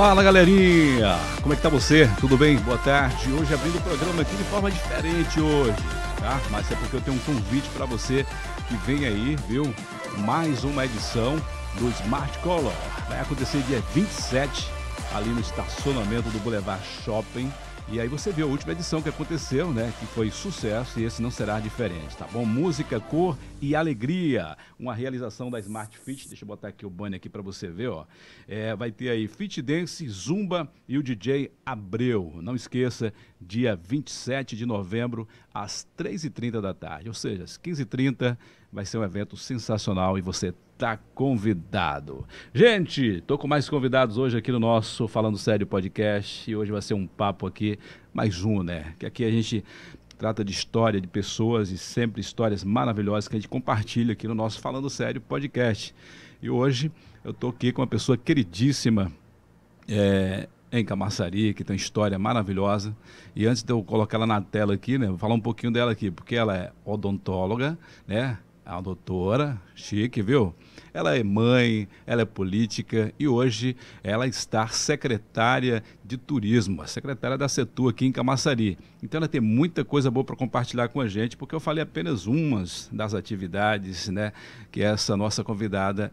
Fala galerinha, como é que tá você? Tudo bem? Boa tarde. Hoje abrindo o programa aqui de forma diferente hoje, tá? Mas é porque eu tenho um convite para você que vem aí, viu? Mais uma edição do Smart Color. Vai acontecer dia 27 ali no estacionamento do Boulevard Shopping e aí você viu a última edição que aconteceu, né? Que foi sucesso e esse não será diferente, tá bom? Música, cor e alegria. Uma realização da Smart Fit. Deixa eu botar aqui o banner aqui para você ver, ó. É, vai ter aí Fit Dance, Zumba e o DJ Abreu. Não esqueça, dia 27 de novembro, às 3h30 da tarde. Ou seja, às 15h30 vai ser um evento sensacional e você está convidado. Gente, tô com mais convidados hoje aqui no nosso Falando Sério podcast e hoje vai ser um papo aqui, mais um, né? Que aqui a gente trata de história de pessoas e sempre histórias maravilhosas que a gente compartilha aqui no nosso Falando Sério podcast. E hoje eu tô aqui com uma pessoa queridíssima, é, em Camaçari, que tem uma história maravilhosa. E antes de eu colocar ela na tela aqui, né, vou falar um pouquinho dela aqui, porque ela é odontóloga, né? Uma doutora, chique, viu? Ela é mãe, ela é política e hoje ela está secretária de turismo, a secretária da Setu aqui em Camaçari. Então ela tem muita coisa boa para compartilhar com a gente, porque eu falei apenas umas das atividades, né, que essa nossa convidada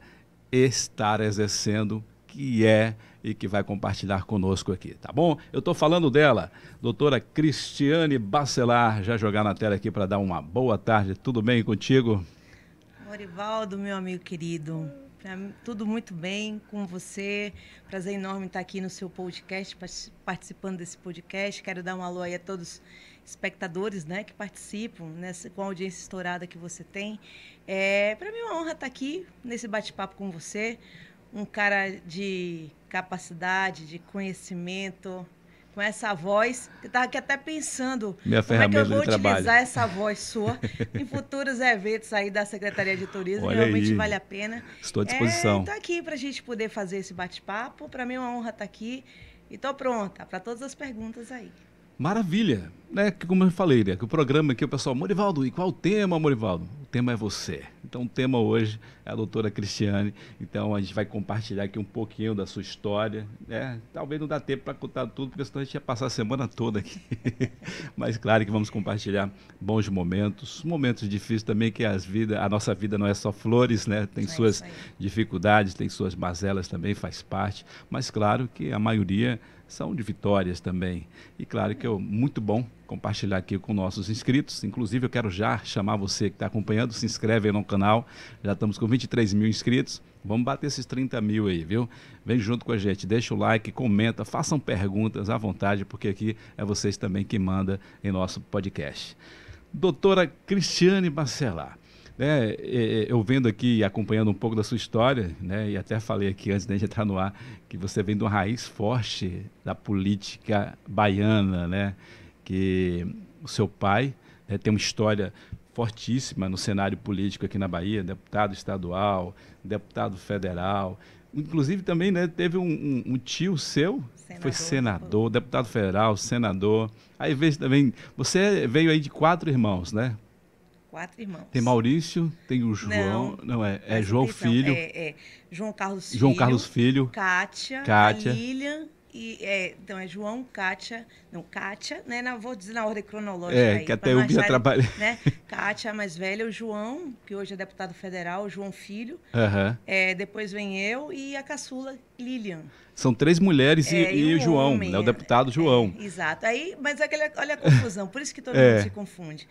está exercendo, que é e que vai compartilhar conosco aqui, tá bom? Eu estou falando dela, doutora Cristiane Bacelar, já jogar na tela aqui para dar uma boa tarde. Tudo bem contigo? Orivaldo, meu amigo querido, tudo muito bem com você. Prazer enorme estar aqui no seu podcast, participando desse podcast. Quero dar um alô aí a todos os espectadores né, que participam nessa, com a audiência estourada que você tem. É, Para mim é uma honra estar aqui nesse bate-papo com você. Um cara de capacidade, de conhecimento, com essa voz. Eu estava aqui até pensando Minha como é que eu vou utilizar trabalho. essa voz sua em futuros eventos aí da Secretaria de Turismo. Olha Realmente aí. vale a pena. Estou à disposição. Estou é, aqui para a gente poder fazer esse bate-papo. Para mim é uma honra estar aqui. E estou pronta para todas as perguntas aí. Maravilha, né? Que como eu falei, né? Que o programa aqui o pessoal, Morivaldo, e qual o tema, Morivaldo? O tema é você. Então o tema hoje é a doutora Cristiane. Então a gente vai compartilhar aqui um pouquinho da sua história, né? Talvez não dá tempo para contar tudo, porque senão a gente ia passar a semana toda aqui. Mas claro que vamos compartilhar bons momentos, momentos difíceis também que as vida, a nossa vida não é só flores, né? Tem é suas dificuldades, tem suas mazelas também, faz parte. Mas claro que a maioria são de vitórias também. E claro que é muito bom compartilhar aqui com nossos inscritos. Inclusive, eu quero já chamar você que está acompanhando, se inscreve aí no canal. Já estamos com 23 mil inscritos. Vamos bater esses 30 mil aí, viu? Vem junto com a gente, deixa o like, comenta, façam perguntas à vontade, porque aqui é vocês também que manda em nosso podcast. Doutora Cristiane Bacelar. Né, eu vendo aqui, acompanhando um pouco da sua história, né, e até falei aqui antes de entrar no ar, que você vem de uma raiz forte da política baiana, né, que o seu pai né, tem uma história fortíssima no cenário político aqui na Bahia, deputado estadual, deputado federal, inclusive também né, teve um, um, um tio seu, senador, foi senador, deputado federal, senador, aí veio também, você veio aí de quatro irmãos, né? Quatro irmãos. Tem Maurício, tem o João, não, não é, é João Filho. É, é, João Carlos Filho. João Carlos Filho. Kátia, Kátia. Lilian e é, então é João, Kátia, não, Kátia, né? Não, vou dizer na ordem cronológica. É, aí, que até eu já trabalhei. Né? Kátia, a mais velha, o João, que hoje é deputado federal, o João Filho. Uhum. É, depois vem eu e a caçula Lilian. São três mulheres é, e, e, o João, homem, né? O deputado João. É, exato. Aí, mas aquele, olha a confusão, por isso que todo é. mundo se confunde.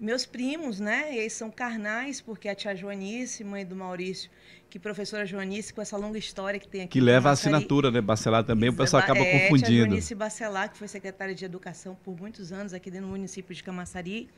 Meus primos, né? Eles são carnais, porque a tia Joanice, mãe do Maurício, que professora Joanice, com essa longa história que tem aqui. Que leva a assinatura, né? Bacelar também, o pessoal acaba é, confundindo. Tia Joanice Bacelar, que foi secretária de Educação por muitos anos aqui dentro do município de Camaçari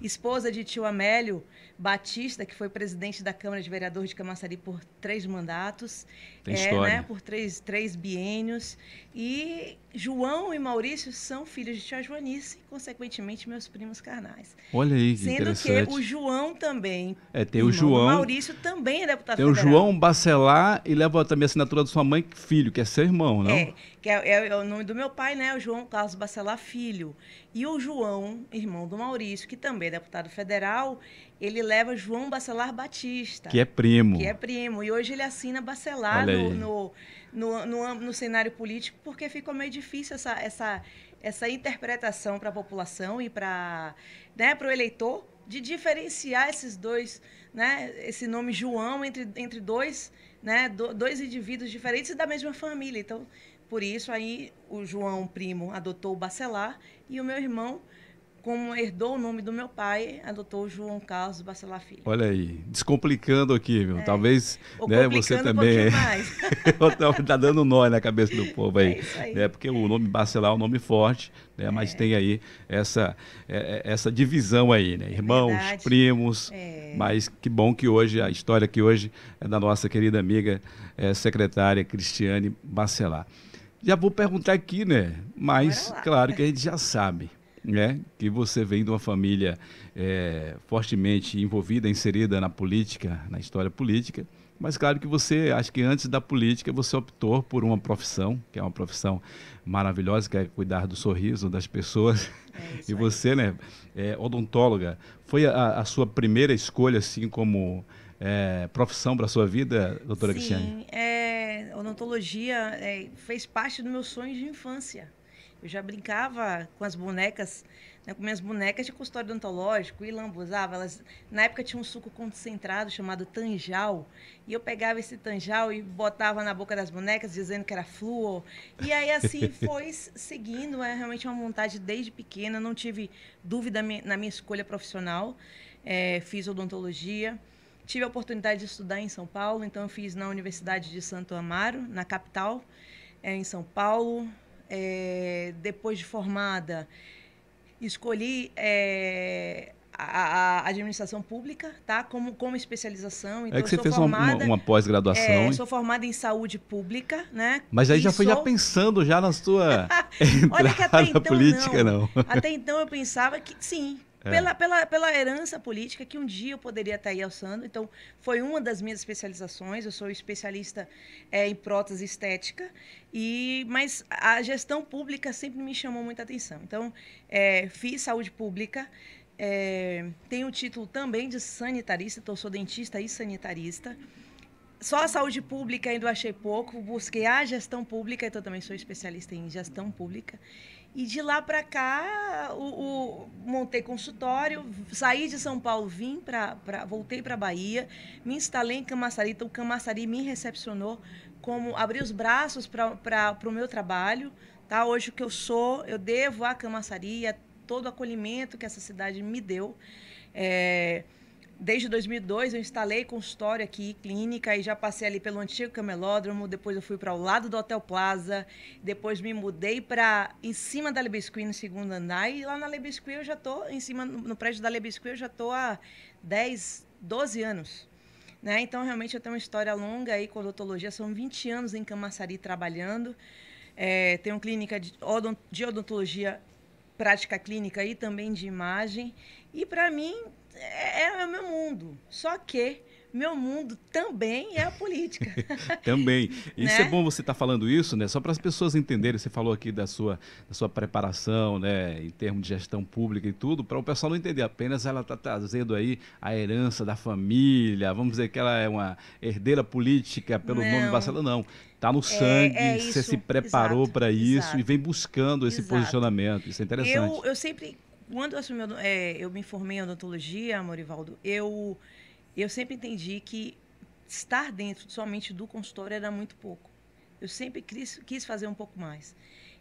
esposa de tio Amélio Batista, que foi presidente da Câmara de Vereadores de Camaçari por três mandatos. Tem é, história. Né, por três, três biênios. E João e Maurício são filhos de tia Joanice, e, consequentemente, meus primos carnais. Olha aí, que Sendo interessante. que o João também. É, tem o João. O Maurício também é deputado Tem o federal. João Bacelar e leva também a assinatura da sua mãe, filho, que é seu irmão, não? É, que é, é, é, o nome do meu pai, né? O João Carlos Bacelar Filho. E o João, irmão do Maurício, que também é deputado federal, ele leva João Bacelar Batista. Que é primo. Que é primo. E hoje ele assina Bacelar no no, no, no, no, cenário político, porque ficou meio difícil essa, essa, essa interpretação para a população e para né, o eleitor de diferenciar esses dois, né, esse nome João entre, entre dois, né, do, dois indivíduos diferentes da mesma família. Então, por isso aí o João primo adotou o Bacelar e o meu irmão como herdou o nome do meu pai, adotou João Carlos Bacelar Filho. Olha aí, descomplicando aqui, viu? É. Talvez né, você também. Um tá dando nó na cabeça do povo aí. É isso aí. Né? Porque o nome Bacelar é um nome forte, né? mas é. tem aí essa, é, é, essa divisão aí, né? Irmãos, Verdade. primos. Mas que bom que hoje, a história aqui hoje é da nossa querida amiga secretária Cristiane Bacelar. Já vou perguntar aqui, né? Mas claro que a gente já sabe né, que você vem de uma família é, fortemente envolvida, inserida na política, na história política, mas claro que você, acho que antes da política, você optou por uma profissão, que é uma profissão maravilhosa, que é cuidar do sorriso das pessoas. É e você, né, é, odontóloga, foi a, a, sua primeira escolha, assim, como é, profissão para a sua vida, doutora Sim, Cristiane? Sim, é, odontologia é, fez parte do meu sonho de infância. Eu já brincava com as bonecas, né, com minhas bonecas de consultório odontológico e lambuzava. Elas, na época tinha um suco concentrado chamado tanjal. E eu pegava esse tanjal e botava na boca das bonecas, dizendo que era flúor. E aí, assim, foi seguindo. É realmente uma vontade desde pequena. Não tive dúvida na minha escolha profissional. É, fiz odontologia. Tive a oportunidade de estudar em São Paulo, então eu fiz na Universidade de Santo Amaro, na capital, é, em São Paulo é, depois de formada, escolhi é, a, a, administração pública, tá? Como, como especialização. Então, é que você fez formada, uma, uma pós-graduação. É, sou formada em saúde pública, né? Mas aí já foi sou... já pensando já na sua Olha que até então, política, não. não. Até então eu pensava que sim, é. Pela, pela, pela herança política que um dia eu poderia estar aí alçando. Então, foi uma das minhas especializações. Eu sou especialista é, em prótese estética, e mas a gestão pública sempre me chamou muita atenção. Então, é, fiz saúde pública, é, tenho o título também de sanitarista, então sou dentista e sanitarista. Só a saúde pública ainda achei pouco, busquei a gestão pública, então também sou especialista em gestão pública. E de lá para cá, o, o, montei consultório, saí de São Paulo, vim para, voltei para Bahia, me instalei em Camaçari, então Camaçari me recepcionou como abrir os braços para o meu trabalho. Tá? Hoje o que eu sou, eu devo à Camaçari, a todo o acolhimento que essa cidade me deu. É, Desde 2002 eu instalei consultório aqui, clínica, e já passei ali pelo antigo camelódromo, depois eu fui para o lado do Hotel Plaza, depois me mudei para em cima da Lebesqui, no segundo andar, e lá na Lebesqui eu já estou, em cima, no prédio da Lebesqui eu já estou há 10, 12 anos. Né? Então, realmente, eu tenho uma história longa aí com odontologia, são 20 anos em Camaçari trabalhando, é, tenho clínica de, de odontologia prática clínica e também de imagem, e para mim é, é o meu mundo. Só que meu mundo também é a política. também. Isso né? é bom você estar tá falando isso, né? Só para as pessoas entenderem. Você falou aqui da sua, da sua preparação, né? Em termos de gestão pública e tudo, para o pessoal não entender. Apenas ela está trazendo aí a herança da família. Vamos dizer que ela é uma herdeira política pelo não. nome Barcelona. Não. Está no é, sangue, é, é você se preparou para isso exato. e vem buscando esse exato. posicionamento. Isso é interessante. Eu, eu sempre quando eu, assumi, é, eu me formei em odontologia, Morivaldo, eu, eu sempre entendi que estar dentro somente do consultório era muito pouco. Eu sempre quis, quis fazer um pouco mais.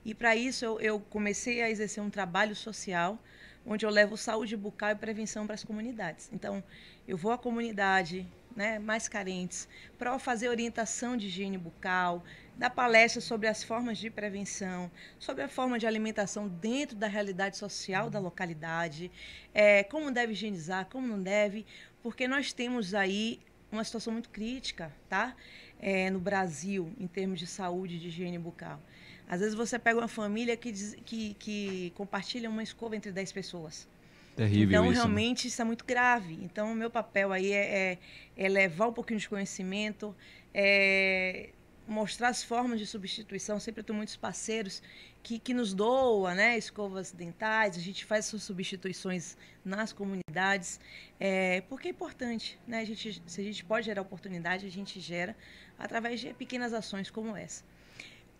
E para isso eu, eu, comecei a exercer um trabalho social, onde eu levo saúde bucal e prevenção para as comunidades. Então, eu vou à comunidade né, mais carentes para fazer orientação de higiene bucal, dar palestras sobre as formas de prevenção, sobre a forma de alimentação dentro da realidade social da localidade, é, como deve higienizar, como não deve, porque nós temos aí uma situação muito crítica, tá? É, no Brasil, em termos de saúde e de higiene bucal. Às vezes você pega uma família que, diz, que, que compartilha uma escova entre 10 pessoas. Terrível então, isso, né? realmente, isso é muito grave. Então, o meu papel aí é, é, é levar um pouquinho de conhecimento, é mostrar as formas de substituição. Sempre tenho muitos parceiros que, que nos doam né, escovas dentais, a gente faz essas substituições nas comunidades, é, porque é importante. Né? A gente, se a gente pode gerar oportunidade, a gente gera através de pequenas ações como essa.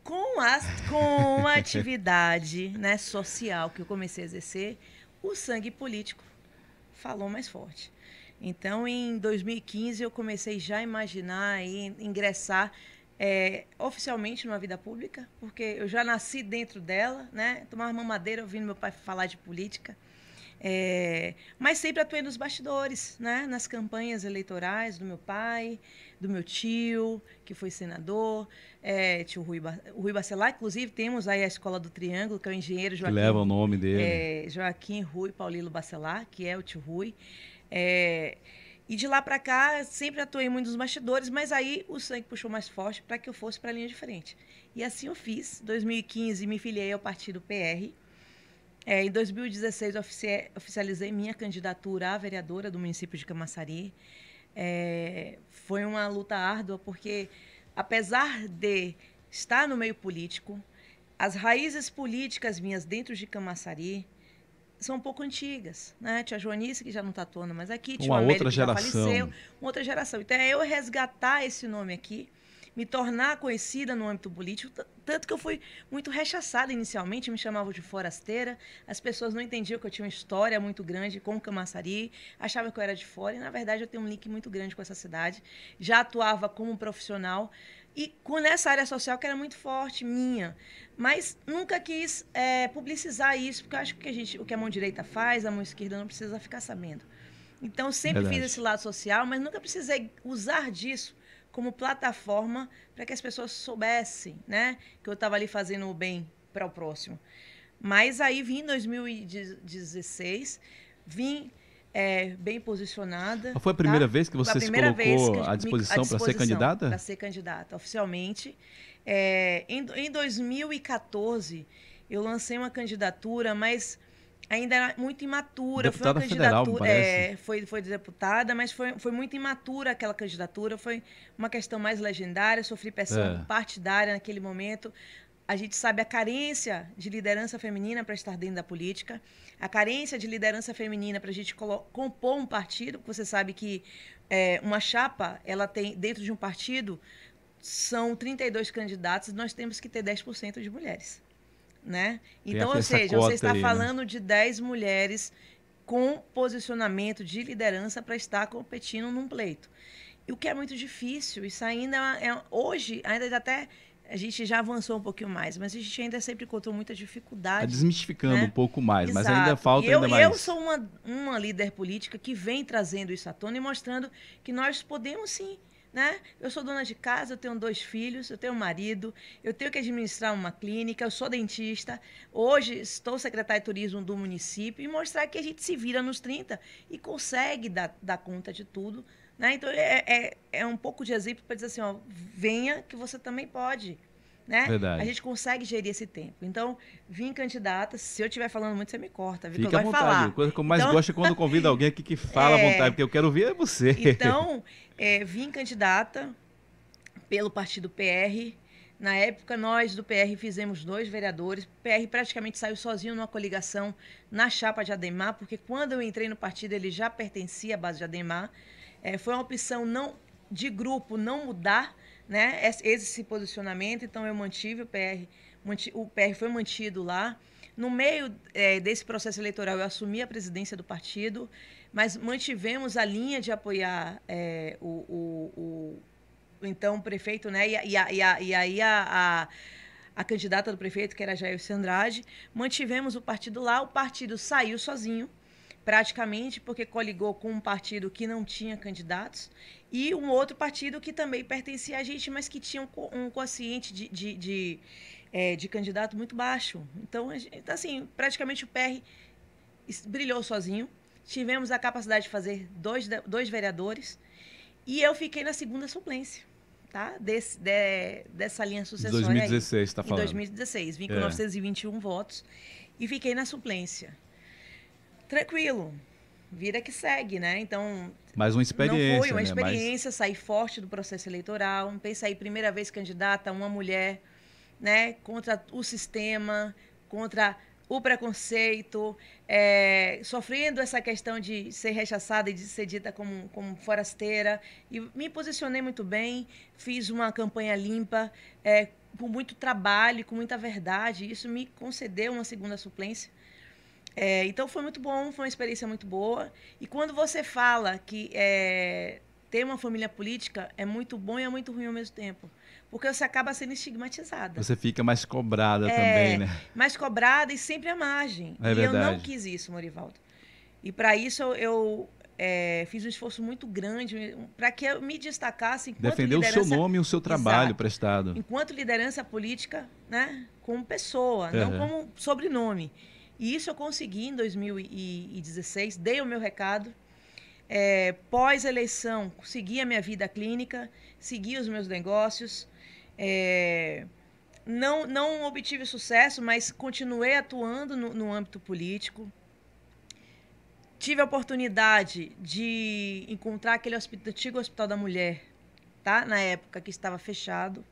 Com a, com a atividade né, social que eu comecei a exercer, o sangue político falou mais forte. Então, em 2015, eu comecei já a imaginar e ingressar é, oficialmente numa vida pública, porque eu já nasci dentro dela, né? Tomava mamadeira ouvindo meu pai falar de política. É, mas sempre atuei nos bastidores, né? nas campanhas eleitorais do meu pai, do meu tio, que foi senador, é, tio Rui, ba Rui Bacelar. Inclusive, temos aí a Escola do Triângulo, que é o engenheiro Joaquim. Que leva o nome dele. É, Joaquim Rui Paulino Bacelar, que é o tio Rui. É, e de lá para cá, sempre atuei muito nos bastidores, mas aí o sangue puxou mais forte para que eu fosse para a linha de frente. E assim eu fiz. Em 2015, me filiei ao partido PR. É, em 2016, oficializei minha candidatura à vereadora do município de Camaçari. É, foi uma luta árdua, porque apesar de estar no meio político, as raízes políticas minhas dentro de Camaçari são um pouco antigas, né? Tia Joanice, que já não está atuando mais aqui, tia uma Américo, outra geração. faleceu, uma outra geração. Então, é eu resgatar esse nome aqui, me tornar conhecida no âmbito político, tanto que eu fui muito rechaçada inicialmente, me chamavam de forasteira, as pessoas não entendiam que eu tinha uma história muito grande com Camaçari, achavam que eu era de fora, e na verdade eu tenho um link muito grande com essa cidade. Já atuava como profissional, e com nessa área social que era muito forte, minha. Mas nunca quis é, publicizar isso, porque eu acho que a gente, o que a mão direita faz, a mão esquerda não precisa ficar sabendo. Então, sempre Verdade. fiz esse lado social, mas nunca precisei usar disso como plataforma para que as pessoas soubessem, né? Que eu estava ali fazendo o bem para o próximo. Mas aí vim em 2016, vim é, bem posicionada. Foi a primeira tá? vez que você se colocou à disposição para ser candidata? Para ser candidata, oficialmente. É, em, em 2014, eu lancei uma candidatura, mas ainda era muito imatura. Deputada foi uma candidatura, federal, é, foi, foi deputada, mas foi, foi muito imatura aquela candidatura. Foi uma questão mais legendária, sofri pressão é. partidária naquele momento. A gente sabe a carência de liderança feminina para estar dentro da política, a carência de liderança feminina para a gente compor um partido. Você sabe que é, uma chapa, ela tem dentro de um partido são 32 candidatos, nós temos que ter 10% de mulheres. Né? Então, ou seja, você está aí, né? falando né? de 10 mulheres com posicionamento de liderança para estar competindo num pleito. E o que é muito difícil, isso ainda é, hoje, ainda até a gente já avançou um pouquinho mais, mas a gente ainda sempre encontrou muita dificuldade. Está desmistificando né? um pouco mais, Exato. mas ainda falta eu, ainda mais. Eu sou uma, uma líder política que vem trazendo isso à tona e mostrando que nós podemos sim né? Eu sou dona de casa, eu tenho dois filhos, eu tenho um marido, eu tenho que administrar uma clínica, eu sou dentista. Hoje estou secretária de turismo do município e mostrar que a gente se vira nos 30 e consegue dar, dar conta de tudo. Né? Então, é, é, é um pouco de exemplo para dizer assim, ó, venha que você também pode. Né? Verdade. A gente consegue gerir esse tempo. Então, vim candidata. Se eu estiver falando muito, você me corta. Viu? Fica à vontade. Falar. A coisa que eu mais então... gosto é quando convido alguém aqui que fala é... à vontade, porque eu quero ouvir é você. Então, é, vim candidata pelo partido PR. Na época, nós do PR fizemos dois vereadores. O PR praticamente saiu sozinho numa coligação na chapa de Ademar, porque quando eu entrei no partido, ele já pertencia à base de Ademar. É, foi uma opção não de grupo não mudar né, esse posicionamento, então eu mantive o PR, o PR foi mantido lá. No meio é, desse processo eleitoral, eu assumi a presidência do partido mas mantivemos a linha de apoiar é, o, o, o, então prefeito, né? E, e, a, e aí a, a, a, candidata do prefeito, que era Jair Andrade, mantivemos o partido lá, o partido saiu sozinho, praticamente, porque coligou com um partido que não tinha candidatos, e um outro partido que também pertencia a gente, mas que tinha um, um quociente de, de, de, é, de candidato muito baixo. Então, então, assim, praticamente o PR brilhou sozinho tivemos a capacidade de fazer dois, dois vereadores e eu fiquei na segunda suplência. Tá? Desse, de, dessa linha sucessória. 2016, está falando. Em 2016. Vim com é. 921 votos e fiquei na suplência. Tranquilo. Vida que segue, né? Então. Mais uma experiência. Não foi uma né? experiência, Mais... sair forte do processo eleitoral. Pensei aí, primeira vez candidata, uma mulher, né? Contra o sistema, contra o preconceito, é, sofrendo essa questão de ser rechaçada e de ser dita como, como forasteira. E me posicionei muito bem, fiz uma campanha limpa, é, com muito trabalho, com muita verdade. Isso me concedeu uma segunda suplência. É, então foi muito bom, foi uma experiência muito boa. E quando você fala que é, ter uma família política é muito bom e é muito ruim ao mesmo tempo porque você acaba sendo estigmatizada. Você fica mais cobrada é, também, né? Mais cobrada e sempre à margem. É e verdade. eu não quis isso, Morivaldo. E para isso eu, eu é, fiz um esforço muito grande para que eu me destacasse enquanto Defender o seu nome e o seu trabalho Exato. prestado. Enquanto liderança política, né? Como pessoa, uhum. não como sobrenome. E isso eu consegui em 2016, dei o meu recado. É, Pós-eleição, segui a minha vida clínica, segui os meus negócios. É, não, não obtive sucesso, mas continuei atuando no, no âmbito político. Tive a oportunidade de encontrar aquele hospital, antigo Hospital da Mulher, tá? Na época que estava fechado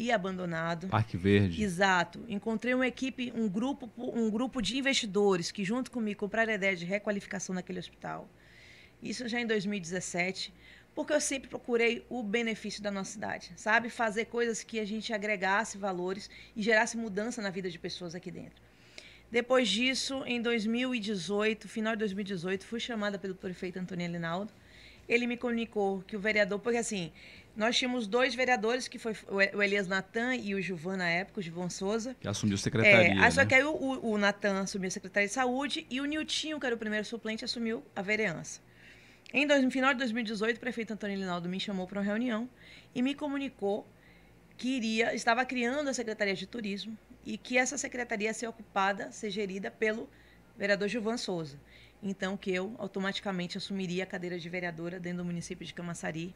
e abandonado. Parque Verde. Exato. Encontrei uma equipe, um grupo, um grupo de investidores que junto comigo compraram a ideia de requalificação daquele hospital. Isso já em 2017 porque eu sempre procurei o benefício da nossa cidade, sabe? Fazer coisas que a gente agregasse valores e gerasse mudança na vida de pessoas aqui dentro. Depois disso, em 2018, final de 2018, fui chamada pelo prefeito Antônio Linaldo. Ele me comunicou que o vereador, porque assim, nós tínhamos dois vereadores, que foi o Elias Natan e o Gilvan na época, o Gilvan Souza. Que assumiu a secretaria. É, né? Só que aí o, o, o Natan assumiu a Secretaria de Saúde e o Niltinho, que era o primeiro suplente, assumiu a vereança. Em dois, no final de 2018, o prefeito Antônio Linaldo me chamou para uma reunião e me comunicou que iria, estava criando a Secretaria de Turismo e que essa secretaria ia ser ocupada, ser gerida pelo vereador Gilvan Souza. Então, que eu automaticamente assumiria a cadeira de vereadora dentro do município de Camaçari.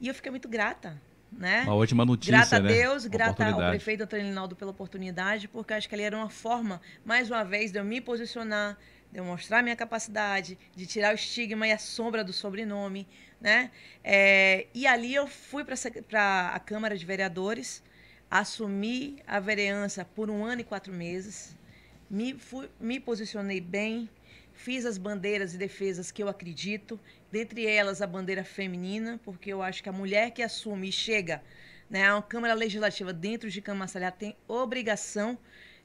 E eu fiquei muito grata, né? Uma ótima notícia, Grata né? a Deus, grata ao prefeito Antônio Linaldo pela oportunidade, porque acho que ali era uma forma, mais uma vez, de eu me posicionar, de eu mostrar minha capacidade, de tirar o estigma e a sombra do sobrenome, né? É, e ali eu fui para a Câmara de Vereadores, assumi a vereança por um ano e quatro meses, me, fui, me posicionei bem, fiz as bandeiras e defesas que eu acredito, dentre elas a bandeira feminina, porque eu acho que a mulher que assume e chega né, a uma Câmara Legislativa dentro de Camaçalhá tem obrigação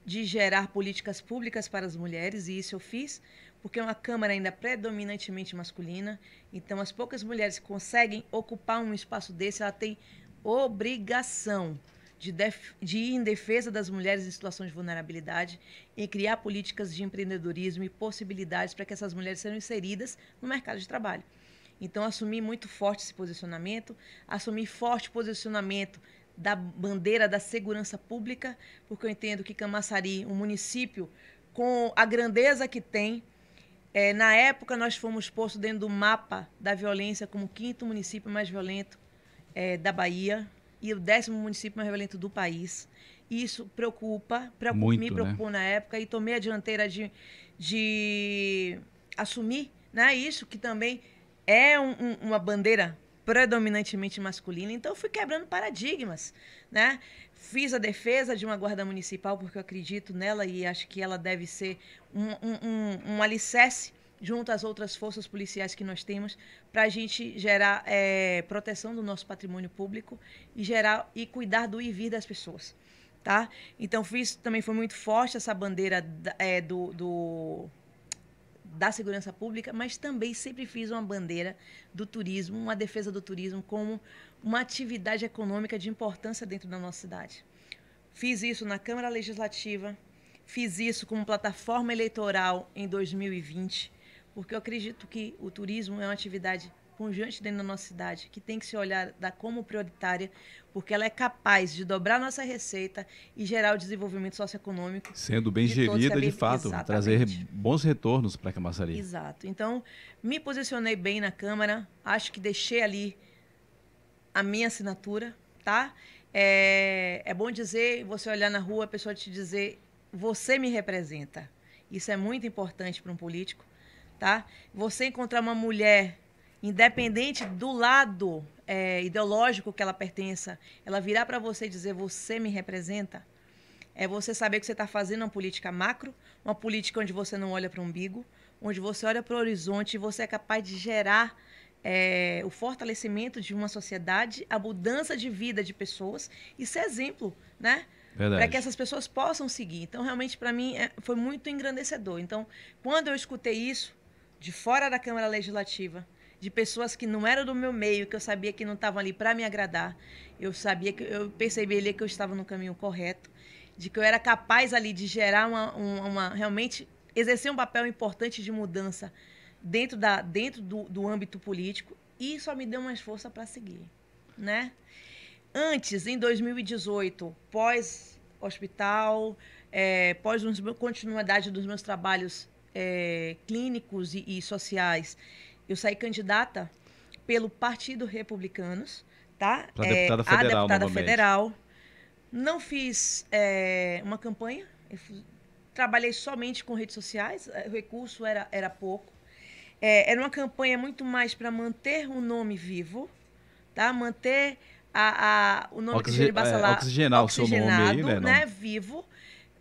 de gerar políticas públicas para as mulheres, e isso eu fiz, porque é uma Câmara ainda predominantemente masculina. Então, as poucas mulheres que conseguem ocupar um espaço desse, ela tem obrigação de, def de ir em defesa das mulheres em situação de vulnerabilidade e criar políticas de empreendedorismo e possibilidades para que essas mulheres sejam inseridas no mercado de trabalho. Então, assumi muito forte esse posicionamento, assumi forte posicionamento da bandeira da segurança pública, porque eu entendo que Camaçari, um município com a grandeza que tem, é, na época nós fomos postos dentro do mapa da violência como o quinto município mais violento é, da Bahia e o décimo município mais violento do país. Isso preocupa, preocupa Muito, me preocupou né? na época e tomei a dianteira de, de assumir né, isso, que também é um, um, uma bandeira predominantemente masculina. Então, eu fui quebrando paradigmas, né? Fiz a defesa de uma guarda municipal porque eu acredito nela e acho que ela deve ser um, um, um, um alicerce junto às outras forças policiais que nós temos para a gente gerar é, proteção do nosso patrimônio público e gerar e cuidar do ir e vir das pessoas, tá? Então fiz também foi muito forte essa bandeira é, do, do da segurança pública, mas também sempre fiz uma bandeira do turismo, uma defesa do turismo como uma atividade econômica de importância dentro da nossa cidade. Fiz isso na Câmara Legislativa, fiz isso como plataforma eleitoral em 2020, porque eu acredito que o turismo é uma atividade pungente dentro da nossa cidade, que tem que se olhar da como prioritária, porque ela é capaz de dobrar nossa receita e gerar o desenvolvimento socioeconômico. Sendo bem de gerida, de fato, Exatamente. trazer bons retornos para a Camaçari. Exato. Então, me posicionei bem na Câmara, acho que deixei ali a minha assinatura, tá? É, é bom dizer, você olhar na rua, a pessoa te dizer, você me representa. Isso é muito importante para um político tá? Você encontrar uma mulher independente do lado é, ideológico que ela pertença, ela virar para você e dizer você me representa, é você saber que você está fazendo uma política macro, uma política onde você não olha para o umbigo, onde você olha para o horizonte e você é capaz de gerar é, o fortalecimento de uma sociedade, a mudança de vida de pessoas e ser exemplo, né? Para que essas pessoas possam seguir. Então, realmente, para mim, é, foi muito engrandecedor. Então, quando eu escutei isso, de fora da Câmara Legislativa, de pessoas que não eram do meu meio, que eu sabia que não estavam ali para me agradar, eu sabia que eu percebi ali que eu estava no caminho correto, de que eu era capaz ali de gerar uma, uma, uma realmente exercer um papel importante de mudança dentro, da, dentro do, do âmbito político, e só me deu mais força para seguir, né? Antes, em 2018, pós-hospital, é, pós continuidade dos meus trabalhos é, clínicos e, e, sociais, eu saí candidata pelo Partido Republicanos, tá? Para é, deputada federal, a deputada federal. Não fiz é, uma campanha, trabalhei somente com redes sociais, o recurso era, era pouco. É, era uma campanha muito mais para manter o nome vivo, tá? Manter a, a, o nome Oxig... de Bassalá é, oxigenar o seu nome aí, né? né? Vivo,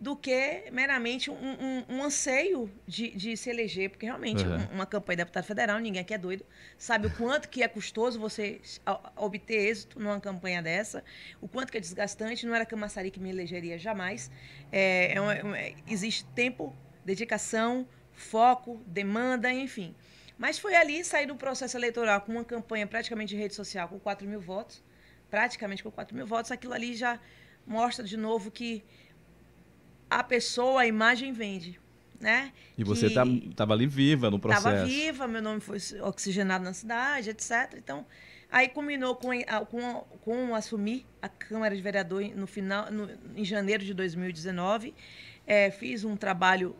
do que meramente um, um, um anseio de, de, se eleger, porque realmente uhum. uma campanha de deputado federal, ninguém aqui é doido, sabe o quanto que é custoso você obter êxito numa campanha dessa, o quanto que é desgastante, não era Camaçari que me elegeria jamais. É, é uma, uma, existe tempo, dedicação, foco, demanda, enfim. Mas foi ali sair do processo eleitoral com uma campanha praticamente de rede social com 4 mil votos, praticamente com 4 mil votos, aquilo ali já mostra de novo que a pessoa, a imagem vende. Né? E você estava tá, ali viva no processo. Estava viva, meu nome foi oxigenado na cidade, etc. Então, aí combinou com, com, com assumir a Câmara de Vereador no final, no, em janeiro de 2019. É, fiz um trabalho,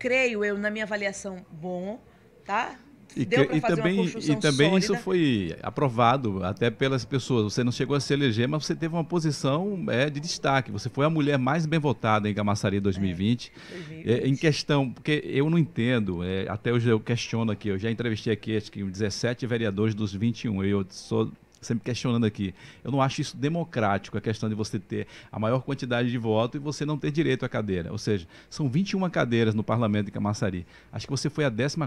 creio eu, na minha avaliação, bom, tá? E, e também, e também sólida. isso foi aprovado até pelas pessoas. Você não chegou a se eleger, mas você teve uma posição é, de destaque. Você foi a mulher mais bem votada em Camaçari 2020. É, 2020. É, em questão, porque eu não entendo, é, até hoje eu questiono aqui, eu já entrevistei aqui acho que 17 vereadores dos 21. Eu sou sempre questionando aqui. Eu não acho isso democrático, a questão de você ter a maior quantidade de votos e você não ter direito à cadeira. Ou seja, são 21 cadeiras no parlamento de Camaçari. Acho que você foi a 14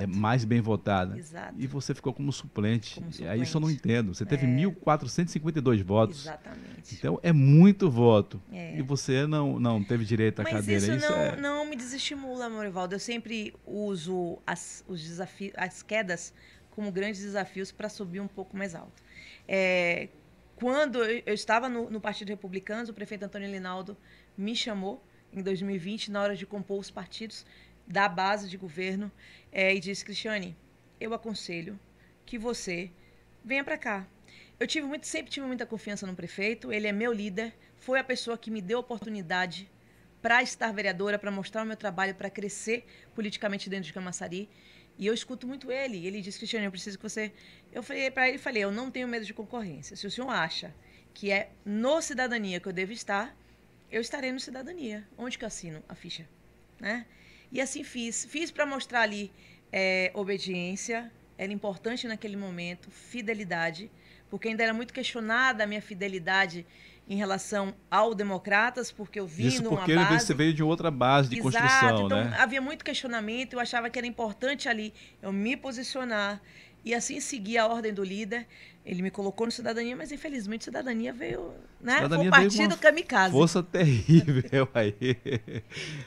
é, mais bem votada. Exato. E você ficou como suplente. Como suplente. Aí isso eu não entendo. Você teve é... 1.452 votos. Exatamente. Então é muito voto. É. E você não, não teve direito à Mas cadeira. Isso, isso não, é... não me desestimula, Morivaldo. Eu sempre uso as, os desafios, as quedas como grandes desafios para subir um pouco mais alto. É, quando eu estava no, no, Partido Republicano, o prefeito Antônio Linaldo me chamou em 2020, na hora de compor os partidos da base de governo, é, e disse: Cristiane, eu aconselho que você venha para cá. Eu tive muito, sempre tive muita confiança no prefeito, ele é meu líder, foi a pessoa que me deu oportunidade para estar vereadora, para mostrar o meu trabalho, para crescer politicamente dentro de Camaçari. E eu escuto muito ele. Ele disse, Cristiane, eu preciso que você. Eu falei para ele, falei, eu não tenho medo de concorrência. Se o senhor acha que é no cidadania que eu devo estar, eu estarei no cidadania. Onde que eu assino a ficha, né? E assim fiz. Fiz para mostrar ali é, obediência, era importante naquele momento, fidelidade, porque ainda era muito questionada a minha fidelidade em relação ao Democratas, porque eu vim Isso numa porque base... você veio de outra base de Exato, construção, então né? havia muito questionamento, eu achava que era importante ali eu me posicionar e assim seguir a ordem do líder. Ele me colocou no Cidadania, mas infelizmente Cidadania veio, né? Cidadania Foi um partido kamikaze. Força terrível aí.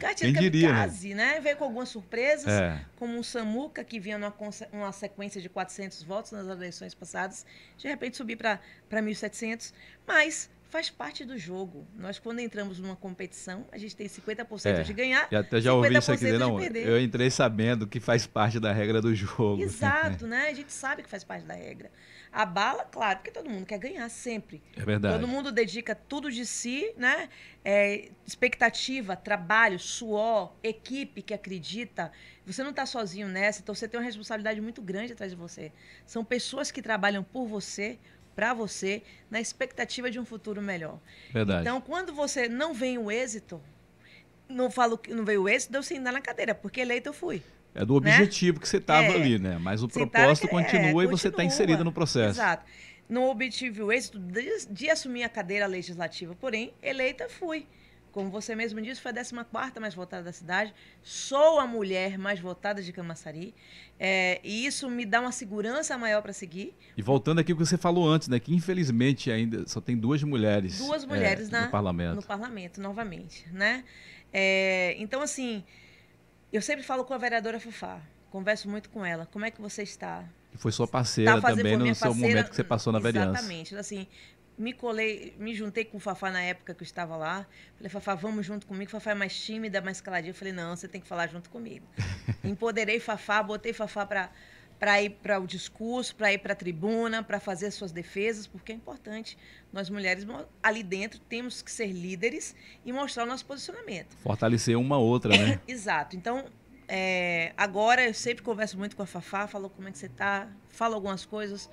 Partido Quem kamikaze, diria, né? né? Veio com algumas surpresas, é. como um Samuca, que vinha numa, numa sequência de 400 votos nas eleições passadas, de repente subir para 1.700, mas faz parte do jogo. Nós, quando entramos numa competição, a gente tem 50% é, de ganhar. E até já ouvi isso aqui, não. Eu entrei sabendo que faz parte da regra do jogo. Exato, né? A gente sabe que faz parte da regra. A bala, claro, porque todo mundo quer ganhar sempre. É verdade. Todo mundo dedica tudo de si, né? É, expectativa, trabalho, suor, equipe que acredita. Você não está sozinho nessa, então você tem uma responsabilidade muito grande atrás de você. São pessoas que trabalham por você, para você na expectativa de um futuro melhor. Verdade. Então, quando você não vem o êxito, não falo que não veio o êxito, deu sem dar na cadeira, porque eleito eu fui. É do né? objetivo né? que você estava é, ali, né? Mas o propósito continua é, e você está inserida no processo. Exato. Não obtive o êxito de, de assumir a cadeira legislativa, porém, eleita fui. Como você mesmo disse, foi a 14 mais votada da cidade. Sou a mulher mais votada de Camaçari. É, e isso me dá uma segurança maior para seguir. E voltando aqui ao que você falou antes, né? Que infelizmente ainda só tem duas mulheres. Duas mulheres é, na, no parlamento. No parlamento, novamente, né? É, então, assim, eu sempre falo com a vereadora Fufá. Converso muito com ela. Como é que você está? Que foi sua parceira tá também no seu momento que você passou na vereança. Exatamente. Assim, me colei, me juntei com o Fafá na época que eu estava lá. Falei, Fafá, vamos junto comigo. Fafá é mais tímida, mais caladinha. Eu falei, não, você tem que falar junto comigo. Empoderei Fafá, botei Fafá para para ir para o discurso, para ir para a tribuna, para fazer suas defesas, porque é importante. Nós mulheres ali dentro temos que ser líderes e mostrar o nosso posicionamento. Fortalecer uma outra, né? Exato. Então, é, agora eu sempre converso muito com a Fafá, falo como é que você está, falo algumas coisas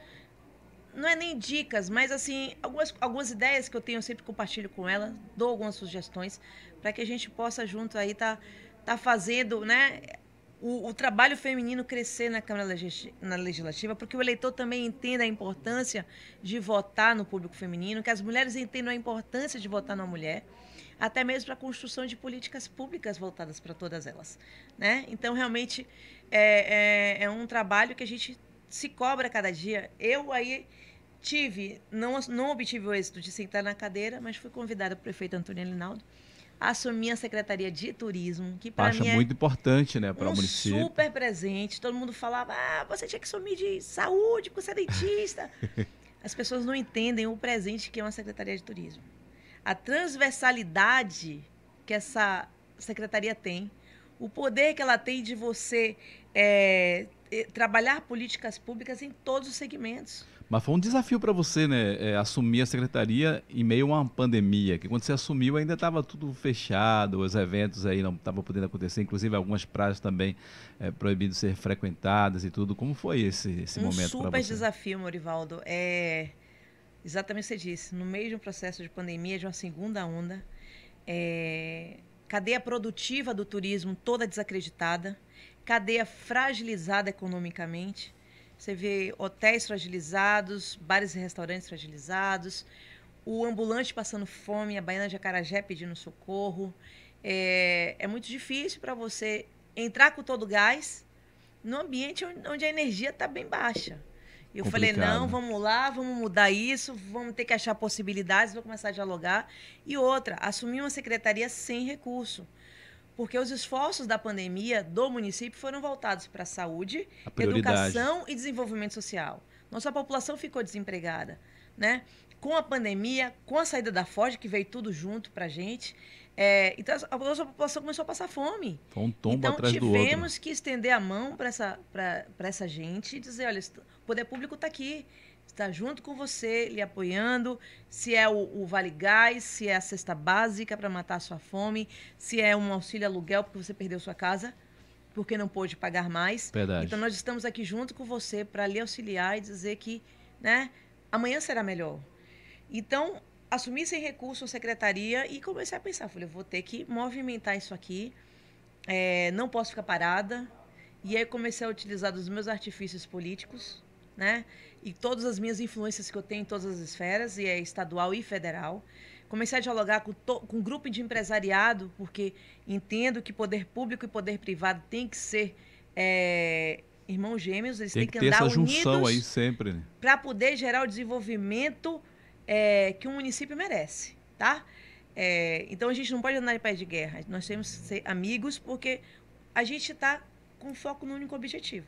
não é nem dicas, mas assim, algumas, algumas ideias que eu tenho, eu sempre compartilho com ela, dou algumas sugestões para que a gente possa junto aí tá, tá fazendo, né, o, o trabalho feminino crescer na Câmara na Legislativa, porque o eleitor também entenda a importância de votar no público feminino, que as mulheres entendam a importância de votar na mulher, até mesmo para a construção de políticas públicas voltadas para todas elas, né? Então, realmente, é, é, é um trabalho que a gente se cobra cada dia. Eu aí tive, não, não obtive o êxito de sentar na cadeira, mas fui convidada pelo prefeito Antônio Linaldo a assumir a Secretaria de Turismo, que para mim é muito importante, né, para um o município. super presente. Todo mundo falava, ah, você tinha que assumir de saúde, porque você é dentista. As pessoas não entendem o presente que é uma Secretaria de Turismo. A transversalidade que essa secretaria tem, o poder que ela tem de você é, trabalhar políticas públicas em todos os segmentos. Mas foi um desafio para você, né, é, assumir a secretaria em meio a uma pandemia, que quando você assumiu ainda estava tudo fechado, os eventos aí não estavam podendo acontecer, inclusive algumas praias também é, proibidas de ser frequentadas e tudo. Como foi esse, esse um momento para você? Um super desafio, Morivaldo. É exatamente o que você disse. No meio de um processo de pandemia, de uma segunda onda, é, cadeia produtiva do turismo toda desacreditada, cadeia fragilizada economicamente você vê hotéis fragilizados, bares e restaurantes fragilizados, o ambulante passando fome, a baiana de Acarajé pedindo socorro. É, é muito difícil para você entrar com todo o gás no ambiente onde a energia está bem baixa. E eu Complicado. falei, não, vamos lá, vamos mudar isso, vamos ter que achar possibilidades, vou começar a dialogar. E outra, assumir uma secretaria sem recurso porque os esforços da pandemia do município foram voltados para a saúde, educação e desenvolvimento social. Nossa população ficou desempregada, né? Com a pandemia, com a saída da Ford, que veio tudo junto para a gente, é, então a nossa população começou a passar fome. Foi um tombo então atrás do outro. tivemos que estender a mão para essa, essa gente e dizer, olha, o poder público está aqui, está junto com você, lhe apoiando, se é o, o Vale Gás, se é a cesta básica para matar a sua fome, se é um auxílio aluguel porque você perdeu sua casa, porque não pôde pagar mais. Verdade. Então nós estamos aqui junto com você para lhe auxiliar e dizer que, né, amanhã será melhor. Então, assumi sem recurso a secretaria e comecei a pensar, falei, eu vou ter que movimentar isso aqui, é, não posso ficar parada. E aí comecei a utilizar dos meus artifícios políticos, né? E todas as minhas influências que eu tenho em todas as esferas, e é estadual e federal. Comecei a dialogar com, com um grupo de empresariado, porque entendo que poder público e poder privado tem que ser é, irmãos gêmeos, eles tem têm que, que andar essa junção aí sempre. Né? Para poder gerar o desenvolvimento é, que um município merece, tá? É, então a gente não pode andar em pé de guerra, nós temos que ser amigos, porque a gente está com foco no único objetivo,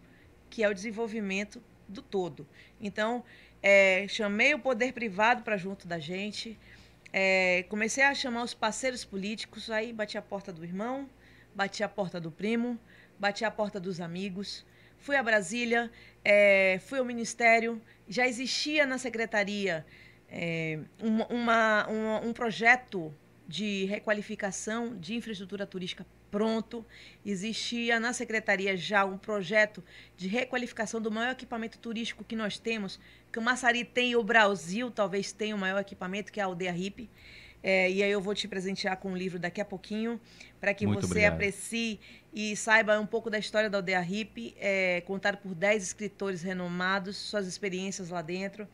que é o desenvolvimento do todo. Então, é, chamei o poder privado para junto da gente, é, comecei a chamar os parceiros políticos, aí bati a porta do irmão, bati a porta do primo, bati a porta dos amigos, fui a Brasília, é, fui ao Ministério, já existia na secretaria é, uma, uma, um, um projeto de requalificação de infraestrutura turística pronto. Existia na secretaria já um projeto de requalificação do maior equipamento turístico que nós temos. Que o Massari tem e o Brasil talvez tenha o maior equipamento, que é a aldeia RIP. É, e aí eu vou te presentear com um livro daqui a pouquinho, para que Muito você obrigado. aprecie e saiba um pouco da história da aldeia hippie, é, contado por 10 escritores renomados, suas experiências lá dentro.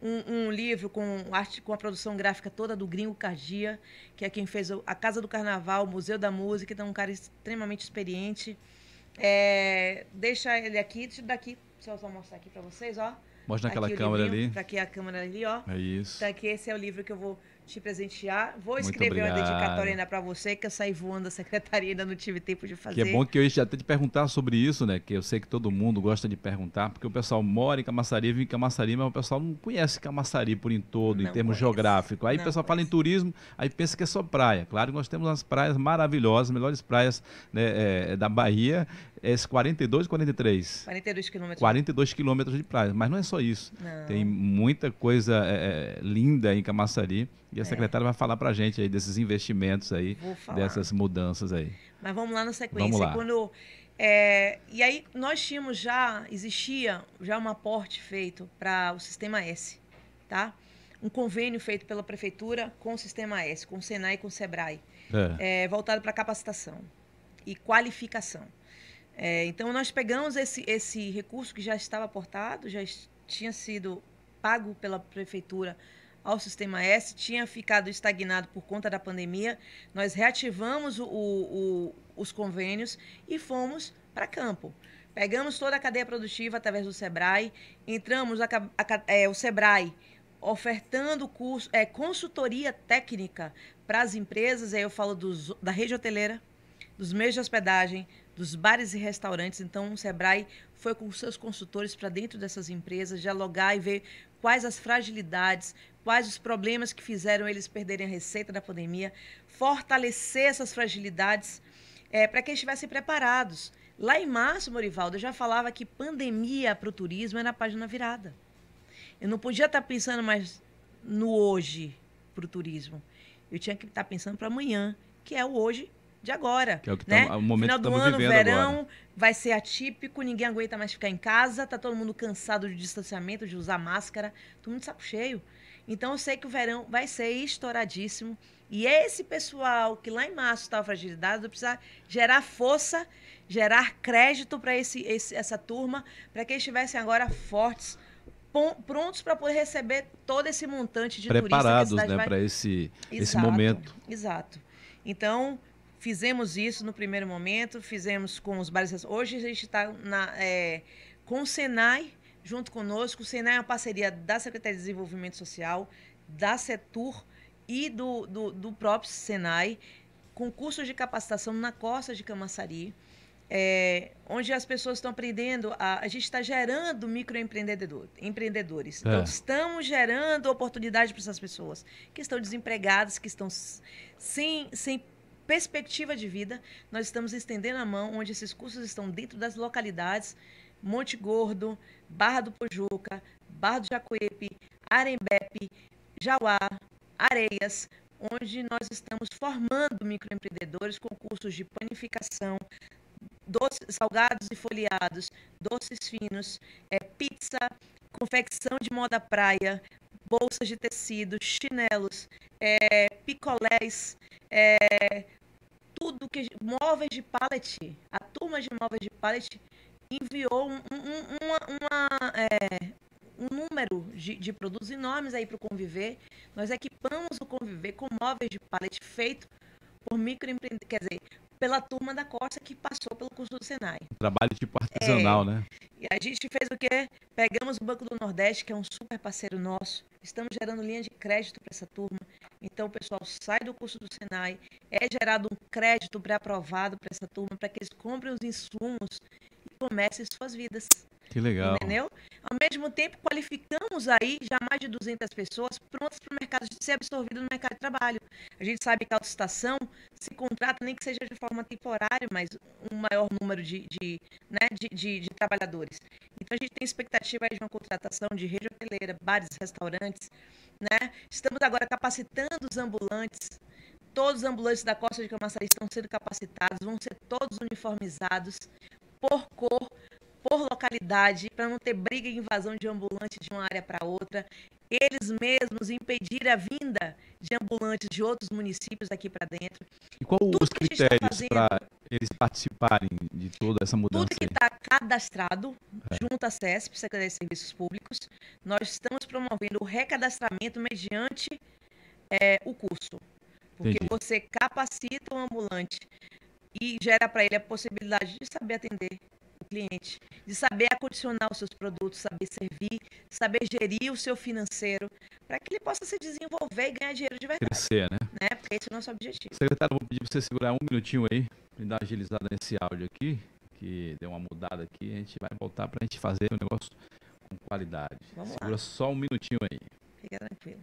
Um, um livro com, arte, com a produção gráfica toda do Gringo Cardia, que é quem fez a Casa do Carnaval, o Museu da Música, então um cara extremamente experiente. É, deixa ele aqui, deixa eu dar aqui, deixa eu só mostrar aqui para vocês, ó. Mostra naquela câmera livrinho, ali. Tá aqui a câmera ali, ó. É isso. Tá aqui, esse é o livro que eu vou te presentear. Vou escrever uma dedicatória ainda para você, que eu saí voando da secretaria e ainda não tive tempo de fazer. Que é bom que eu ia até te perguntar sobre isso, né? Que eu sei que todo mundo gosta de perguntar, porque o pessoal mora em Camaçari, vive em Camaçari, mas o pessoal não conhece Camaçari por em todo, em Não termos conhece. geográficos. Aí Não o pessoal fala em conhece. turismo, aí pensa que é só praia. Claro que nós temos umas praias maravilhosas, melhores praias né, é, da Bahia, é 42 e 43. 42 quilômetros. 42 quilômetros de praia, mas não é só isso. Não. Tem muita coisa é, é, linda em Camaçari e a secretária vai falar pra gente aí desses investimentos aí, dessas mudanças aí. Mas vamos lá na sequência. Vamos lá. Quando, é, e aí nós tínhamos já, existia já um aporte feito para o Sistema S, tá? Um convênio feito pela Prefeitura com o Sistema S, com o Senai e com o Sebrae. É. é, voltado para capacitação e qualificação. É, então, nós pegamos esse, esse recurso que já estava aportado, já tinha sido pago pela prefeitura ao Sistema S, tinha ficado estagnado por conta da pandemia. Nós reativamos o- o- os convênios e fomos para campo. Pegamos toda a cadeia produtiva através do Sebrae, entramos a a é, o Sebrae ofertando curso, é, consultoria técnica para as empresas, aí eu falo dos, da rede hoteleira, dos meios de hospedagem, dos bares e restaurantes. Então, o Sebrae foi com seus consultores para dentro dessas empresas, dialogar e ver quais as fragilidades, quais os problemas que fizeram eles perderem a receita da pandemia, fortalecer essas fragilidades para que eles estivessem preparados. Lá em março, Morivaldo, eu já falava que pandemia para o turismo era a página virada. Eu não podia estar pensando mais no hoje para o turismo. Eu tinha que estar pensando para amanhã, que é o hoje de agora. Que é o que né? tamo- o momento Final do ano, verão, agora. vai ser atípico, ninguém aguenta mais ficar em casa, tá todo mundo cansado de distanciamento, de usar máscara, todo mundo de saco cheio. Então eu sei que o verão vai ser estouradíssimo. E esse pessoal que lá em março estava fragilizado, eu precisar gerar força, gerar crédito para esse, esse- essa turma, para que eles estivessem agora fortes, prontos para poder receber todo esse montante de Preparados né, vai- para esse, esse momento. Exato. Então, fizemos isso no primeiro momento, fizemos com os bares. Hoje a gente está com o Senai junto conosco. O Senai é uma parceria da Secretaria de Desenvolvimento Social, da Setur e do, do, do próprio Senai, com cursos de capacitação na costa de Camaçari. é, onde as pessoas estão aprendendo, a, a gente está gerando microempreendedor, empreendedores. Então, É. estamos gerando oportunidade para essas pessoas que estão desempregadas, que estão sem, sem perspectiva de vida. Nós estamos estendendo a mão, onde esses cursos estão dentro das localidades, Monte Gordo, Barra do Pojuca, Barra do Jacuípe, Arembepe, Jauá, Areias, onde nós estamos formando microempreendedores com cursos de panificação, doces, salgados e folheados, doces finos, é, pizza, confecção de moda praia, bolsas de tecido, chinelos, é, picolés, é, tudo que móveis de pallet. A turma de móveis de pallet enviou um, um- uma, uma, é, um número de, de produtos enormes aí para o Conviver. Nós equipamos o Conviver com móveis de pallet feito por microempreendedores, quer dizer, pela turma da Costa que passou pelo curso do Senai. Trabalho tipo artesanal, É. né? E a gente fez o quê? Pegamos o Banco do Nordeste, que é um super parceiro nosso, estamos gerando linha de crédito para essa turma. Então o pessoal sai do curso do Senai, é gerado um crédito pré-aprovado para essa turma, para que eles comprem os insumos e comecem suas vidas. Que legal. Entendeu? Ao mesmo tempo, qualificamos aí já mais de 200 pessoas prontas para o mercado de ser absorvido no mercado de trabalho. A gente sabe que a autoestação se contrata, nem que seja de forma temporária, mas um maior número de, de, né, de, de- de trabalhadores. Então, a gente tem expectativa de uma contratação de rede hoteleira, bares, restaurantes. Né? Estamos agora capacitando os ambulantes. Todos os ambulantes da Costa de Camaçari estão sendo capacitados, vão ser todos uniformizados por cor, por localidade, para não ter briga e invasão de ambulante de uma área para outra. Eles mesmos impedir a vinda de ambulantes de outros municípios aqui para dentro. E qual Tudo os tá critérios para eles participarem de toda essa mudança? Tudo que está cadastrado é. junto à CESP, Secretaria de Serviços Públicos, nós estamos promovendo o recadastramento mediante é, o curso. Porque Entendi. você capacita o ambulante e gera para ele a possibilidade de saber atender o cliente, de saber acondicionar os seus produtos, saber servir, saber gerir o seu financeiro, para que ele possa se desenvolver e ganhar dinheiro de verdade. Crescer, né? né? Porque esse é o nosso objetivo. Secretário, vou pedir para você segurar um minutinho aí, para dar uma agilizada nesse áudio aqui, que deu uma mudada aqui. A gente vai voltar para a gente fazer o negócio com qualidade. Vamos Segura lá. só um minutinho aí. Fica tranquilo.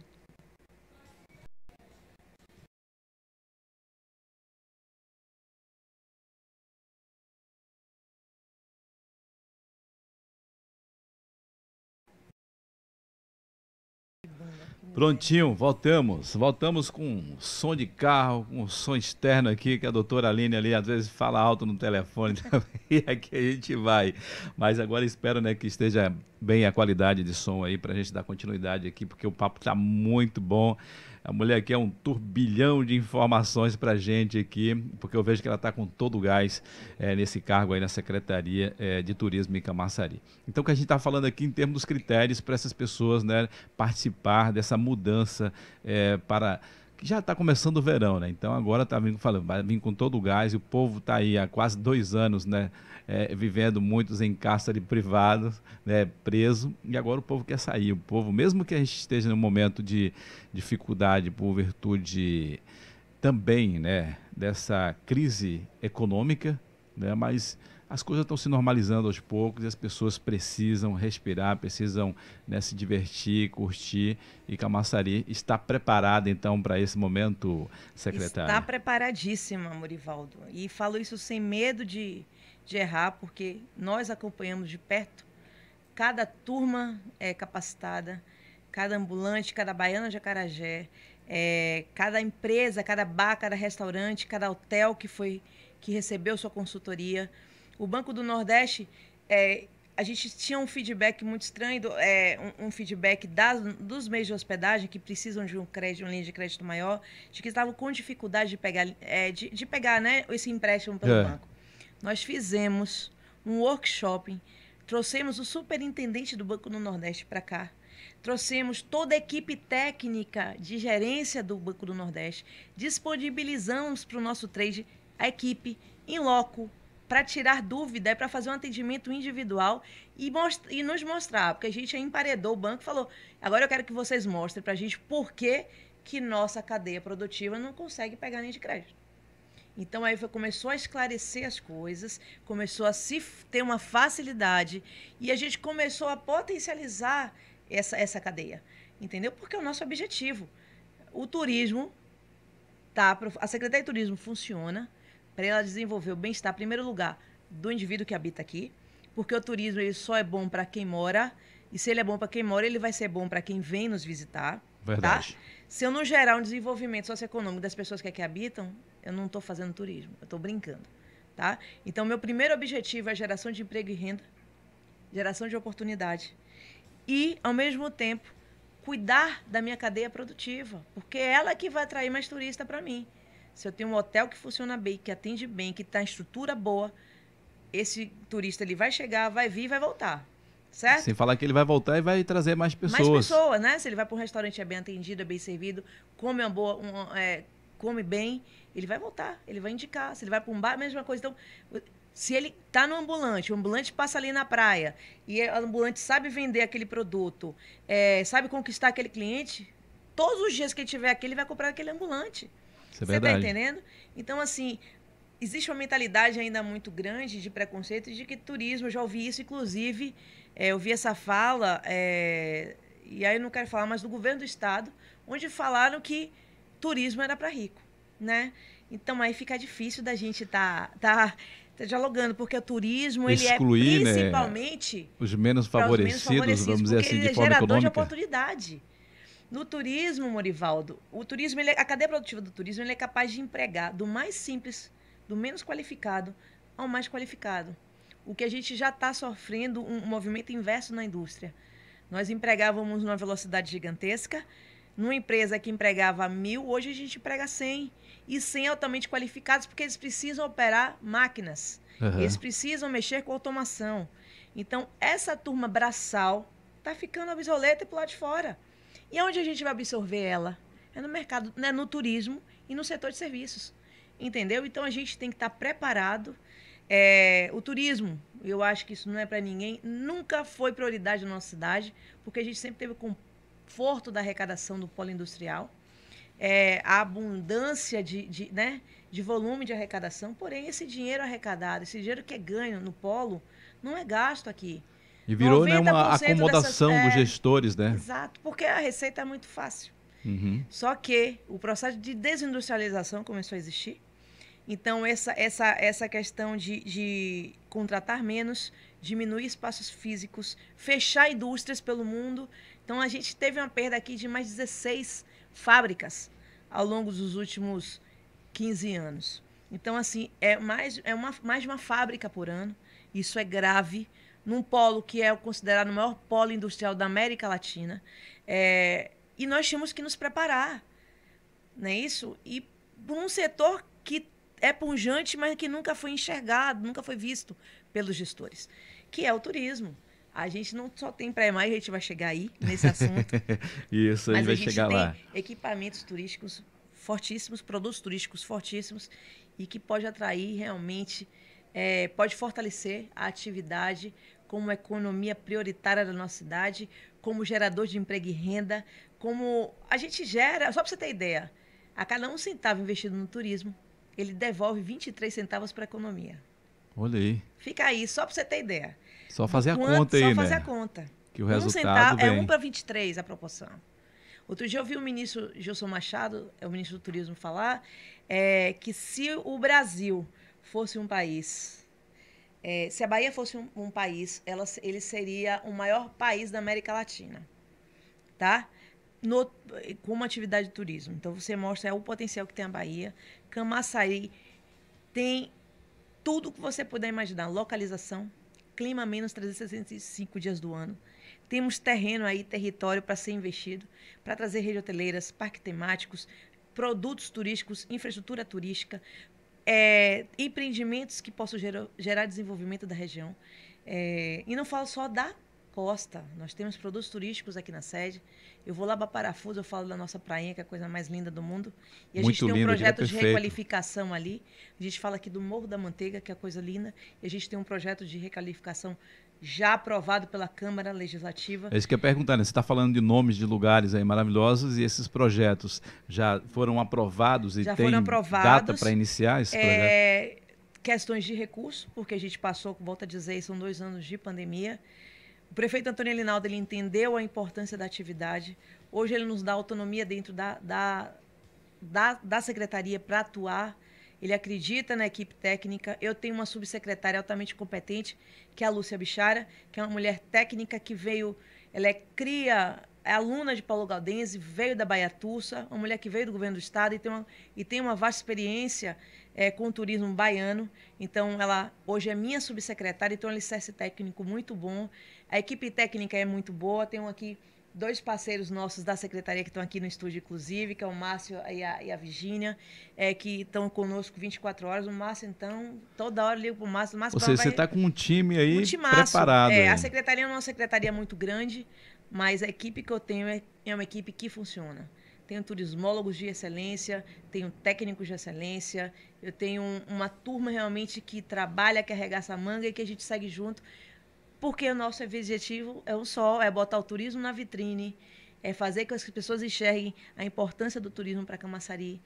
Prontinho, voltamos. Voltamos com som de carro, com som externo aqui, que a doutora Aline ali às vezes fala alto no telefone e aqui a gente vai. Mas agora espero né, que esteja bem a qualidade de som aí para a gente dar continuidade aqui, porque o papo está muito bom. A mulher aqui é um turbilhão de informações para a gente aqui, porque eu vejo que ela está com todo o gás é, nesse cargo aí na Secretaria é, de Turismo em Camaçari. Então, o que a gente está falando aqui em termos dos critérios para essas pessoas né, participar dessa mudança é, para que já está começando o verão, né? Então agora está vindo falando, com todo o gás e o povo está aí há quase dois anos, né? É, vivendo muitos em cárcere privado, né? Preso e agora o povo quer sair. O povo, mesmo que a gente esteja num momento de dificuldade por virtude também, né? Dessa crise econômica, né? Mas as coisas estão se normalizando aos poucos e as pessoas precisam respirar, precisam né, se divertir, curtir. E Camaçari está preparada, então, para esse momento, secretária? Está preparadíssima, Morivaldo. E falo isso sem medo de, de errar, porque nós acompanhamos de perto. Cada turma é capacitada, cada ambulante, cada baiana de Acarajé, é, cada empresa, cada bar, cada restaurante, cada hotel que foi que recebeu sua consultoria o Banco do Nordeste, é, a gente tinha um feedback muito estranho, é, um, um, feedback das, dos meios de hospedagem que precisam de um crédito, uma linha de crédito maior, de que estavam com dificuldade de pegar, é, de, de, pegar né, esse empréstimo pelo é. banco. Nós fizemos um workshop, trouxemos o superintendente do Banco do Nordeste para cá, trouxemos toda a equipe técnica de gerência do Banco do Nordeste, disponibilizamos para o nosso trade a equipe em loco, para tirar dúvida, é para fazer um atendimento individual e, e, nos mostrar, porque a gente emparedou o banco e falou: agora eu quero que vocês mostrem para a gente por que, que nossa cadeia produtiva não consegue pegar nem de crédito. Então aí foi, começou a esclarecer as coisas, começou a se ter uma facilidade e a gente começou a potencializar essa, essa cadeia. Entendeu? Porque é o nosso objetivo. O turismo, tá, a Secretaria de Turismo funciona, para ela desenvolver o bem-estar, em primeiro lugar, do indivíduo que habita aqui, porque o turismo ele só é bom para quem mora, e se ele é bom para quem mora, ele vai ser bom para quem vem nos visitar. Tá? Verdade. Tá? Se eu não gerar um desenvolvimento socioeconômico das pessoas que aqui habitam, eu não estou fazendo turismo, eu estou brincando. Tá? Então, meu primeiro objetivo é geração de emprego e renda, geração de oportunidade. E, ao mesmo tempo, cuidar da minha cadeia produtiva, porque é ela que vai atrair mais turista para mim. Se eu tenho um hotel que funciona bem, que atende bem, que está em estrutura boa, esse turista ele vai chegar, vai vir vai voltar. Certo? Sem falar que ele vai voltar e vai trazer mais pessoas. Mais pessoas, né? Se ele vai para um restaurante é bem atendido, é bem servido, come uma boa, um, é, come bem, ele vai voltar, ele vai indicar. Se ele vai para um bar, a mesma coisa. Então, se ele está no ambulante, o ambulante passa ali na praia e o ambulante sabe vender aquele produto, é, sabe conquistar aquele cliente, todos os dias que ele tiver aqui, ele vai comprar aquele ambulante. Isso é Você está entendendo? Então, assim, existe uma mentalidade ainda muito grande de preconceito de que turismo, eu já ouvi isso, inclusive, é, eu vi essa fala, é, e aí eu não quero falar mais do governo do estado, onde falaram que turismo era para rico, né? Então aí fica difícil da gente estar tá, tá, tá, dialogando, porque o turismo Excluir, ele é principalmente né, os menos favorecidos, os menos favorecidos vamos dizer assim, de é forma gerador econômica. de oportunidade. No turismo, Morivaldo, o turismo, ele, é, a cadeia produtiva do turismo ele é capaz de empregar do mais simples, do menos qualificado, ao mais qualificado. O que a gente já está sofrendo um movimento inverso na indústria. Nós empregávamos numa velocidade gigantesca, numa empresa que empregava mil, hoje a gente emprega 100. E 100 altamente qualificados, porque eles precisam operar máquinas. Uhum. Eles precisam mexer com automação. Então, essa turma braçal está ficando obsoleta e para lado de fora. E onde a gente vai absorver ela? É no mercado, né, no turismo e no setor de serviços. Entendeu? Então, a gente tem que estar tá preparado. É, o turismo, eu acho que isso não é para ninguém, nunca foi prioridade na nossa cidade, porque a gente sempre teve conforto da arrecadação do polo industrial, é, a abundância de, de, né, de volume de arrecadação, porém esse dinheiro arrecadado, esse dinheiro que é ganho no polo, não é gasto aqui. E virou né, uma acomodação dessas, é, dos gestores, né? Exato, porque a receita é muito fácil. Uhum. Só que o processo de desindustrialização começou a existir. Então, essa, essa, essa questão de, de contratar menos, diminuir espaços físicos, fechar indústrias pelo mundo. Então, a gente teve uma perda aqui de mais 16 fábricas ao longo dos últimos 15 anos. Então, assim, é mais, é uma, mais de uma fábrica por ano. Isso é grave. Num polo que é considerado o maior polo industrial da América Latina. É, e nós tínhamos que nos preparar, não é isso? E por um setor que é punjante, mas que nunca foi enxergado, nunca foi visto pelos gestores, que é o turismo. A gente não só tem pré-maio, a gente vai chegar aí nesse assunto. Isso, a gente vai chegar lá. Equipamentos turísticos fortíssimos, produtos turísticos fortíssimos e que pode atrair realmente, é, pode fortalecer a atividade como economia prioritária da nossa cidade, como gerador de emprego e renda, como a gente gera, só para você ter ideia, a cada um centavo investido no turismo, ele devolve 23 centavos para a economia. Olha aí. Fica aí, só para você ter ideia. Só fazer a conta aí, só né? Só fazer a conta. Que o resultado um centavo, vem. É 1 para 23 a proporção. Outro dia eu vi o ministro Gilson Machado, é o ministro do Turismo, falar é, que se o Brasil fosse um país, é, se a Bahia fosse um, um país, ela, ele seria o maior país da América Latina, tá? No, com uma atividade de turismo. Então você mostra é, o potencial que tem a Bahia. Camaçari tem tudo que você puder imaginar: localização, clima menos 365 dias do ano. Temos terreno aí, território para ser investido, para trazer redes hoteleiras, parques temáticos, produtos turísticos, infraestrutura turística, é, empreendimentos que possam gerar, gerar desenvolvimento da região. É, e não falo só da nós temos produtos turísticos aqui na sede. Eu vou lá para Parafuso, eu falo da nossa prainha, que é a coisa mais linda do mundo. E a Muito gente tem um projeto de requalificação ali. A gente fala aqui do Morro da Manteiga, que é a coisa linda. E a gente tem um projeto de requalificação já aprovado pela Câmara Legislativa. É isso que eu ia perguntar, né? Você está falando de nomes de lugares aí maravilhosos e esses projetos já foram aprovados e já tem data para iniciar esse é, projeto? Questões de recurso, porque a gente passou, volta a dizer, são dois anos de pandemia. O prefeito Antônio Linaldo ele entendeu a importância da atividade. Hoje ele nos dá autonomia dentro da, da, da, da secretaria para atuar ele acredita na equipe técnica. Eu tenho uma subsecretária altamente competente, que é a Lúcia Bichara, que é uma mulher técnica que veio, ela é cria, é aluna de Paulo Galdense, veio da Baiatussa, uma mulher que veio do governo do estado e tem uma, e tem uma vasta experiência é, com o turismo baiano. Então, ela hoje é minha subsecretária, então é um alicerce técnico muito bom. A equipe técnica é muito boa. Tenho aqui dois parceiros nossos da secretaria que estão aqui no estúdio, inclusive, que é o Márcio e a, e a Virgínia, é, que estão conosco 24 horas. O Márcio, então, toda hora eu ligo para o Márcio. Márcio Ou seja, você está com um time aí um preparado. É, a secretaria não é uma secretaria muito grande, mas a equipe que eu tenho é, é uma equipe que funciona. Tenho turismólogos de excelência, tenho técnicos de excelência, eu tenho um, uma turma realmente que trabalha, que arregaça a manga e que a gente segue junto porque o nosso objetivo é um só, é botar o turismo na vitrine, é fazer com que as pessoas enxerguem a importância do turismo para Camaçari,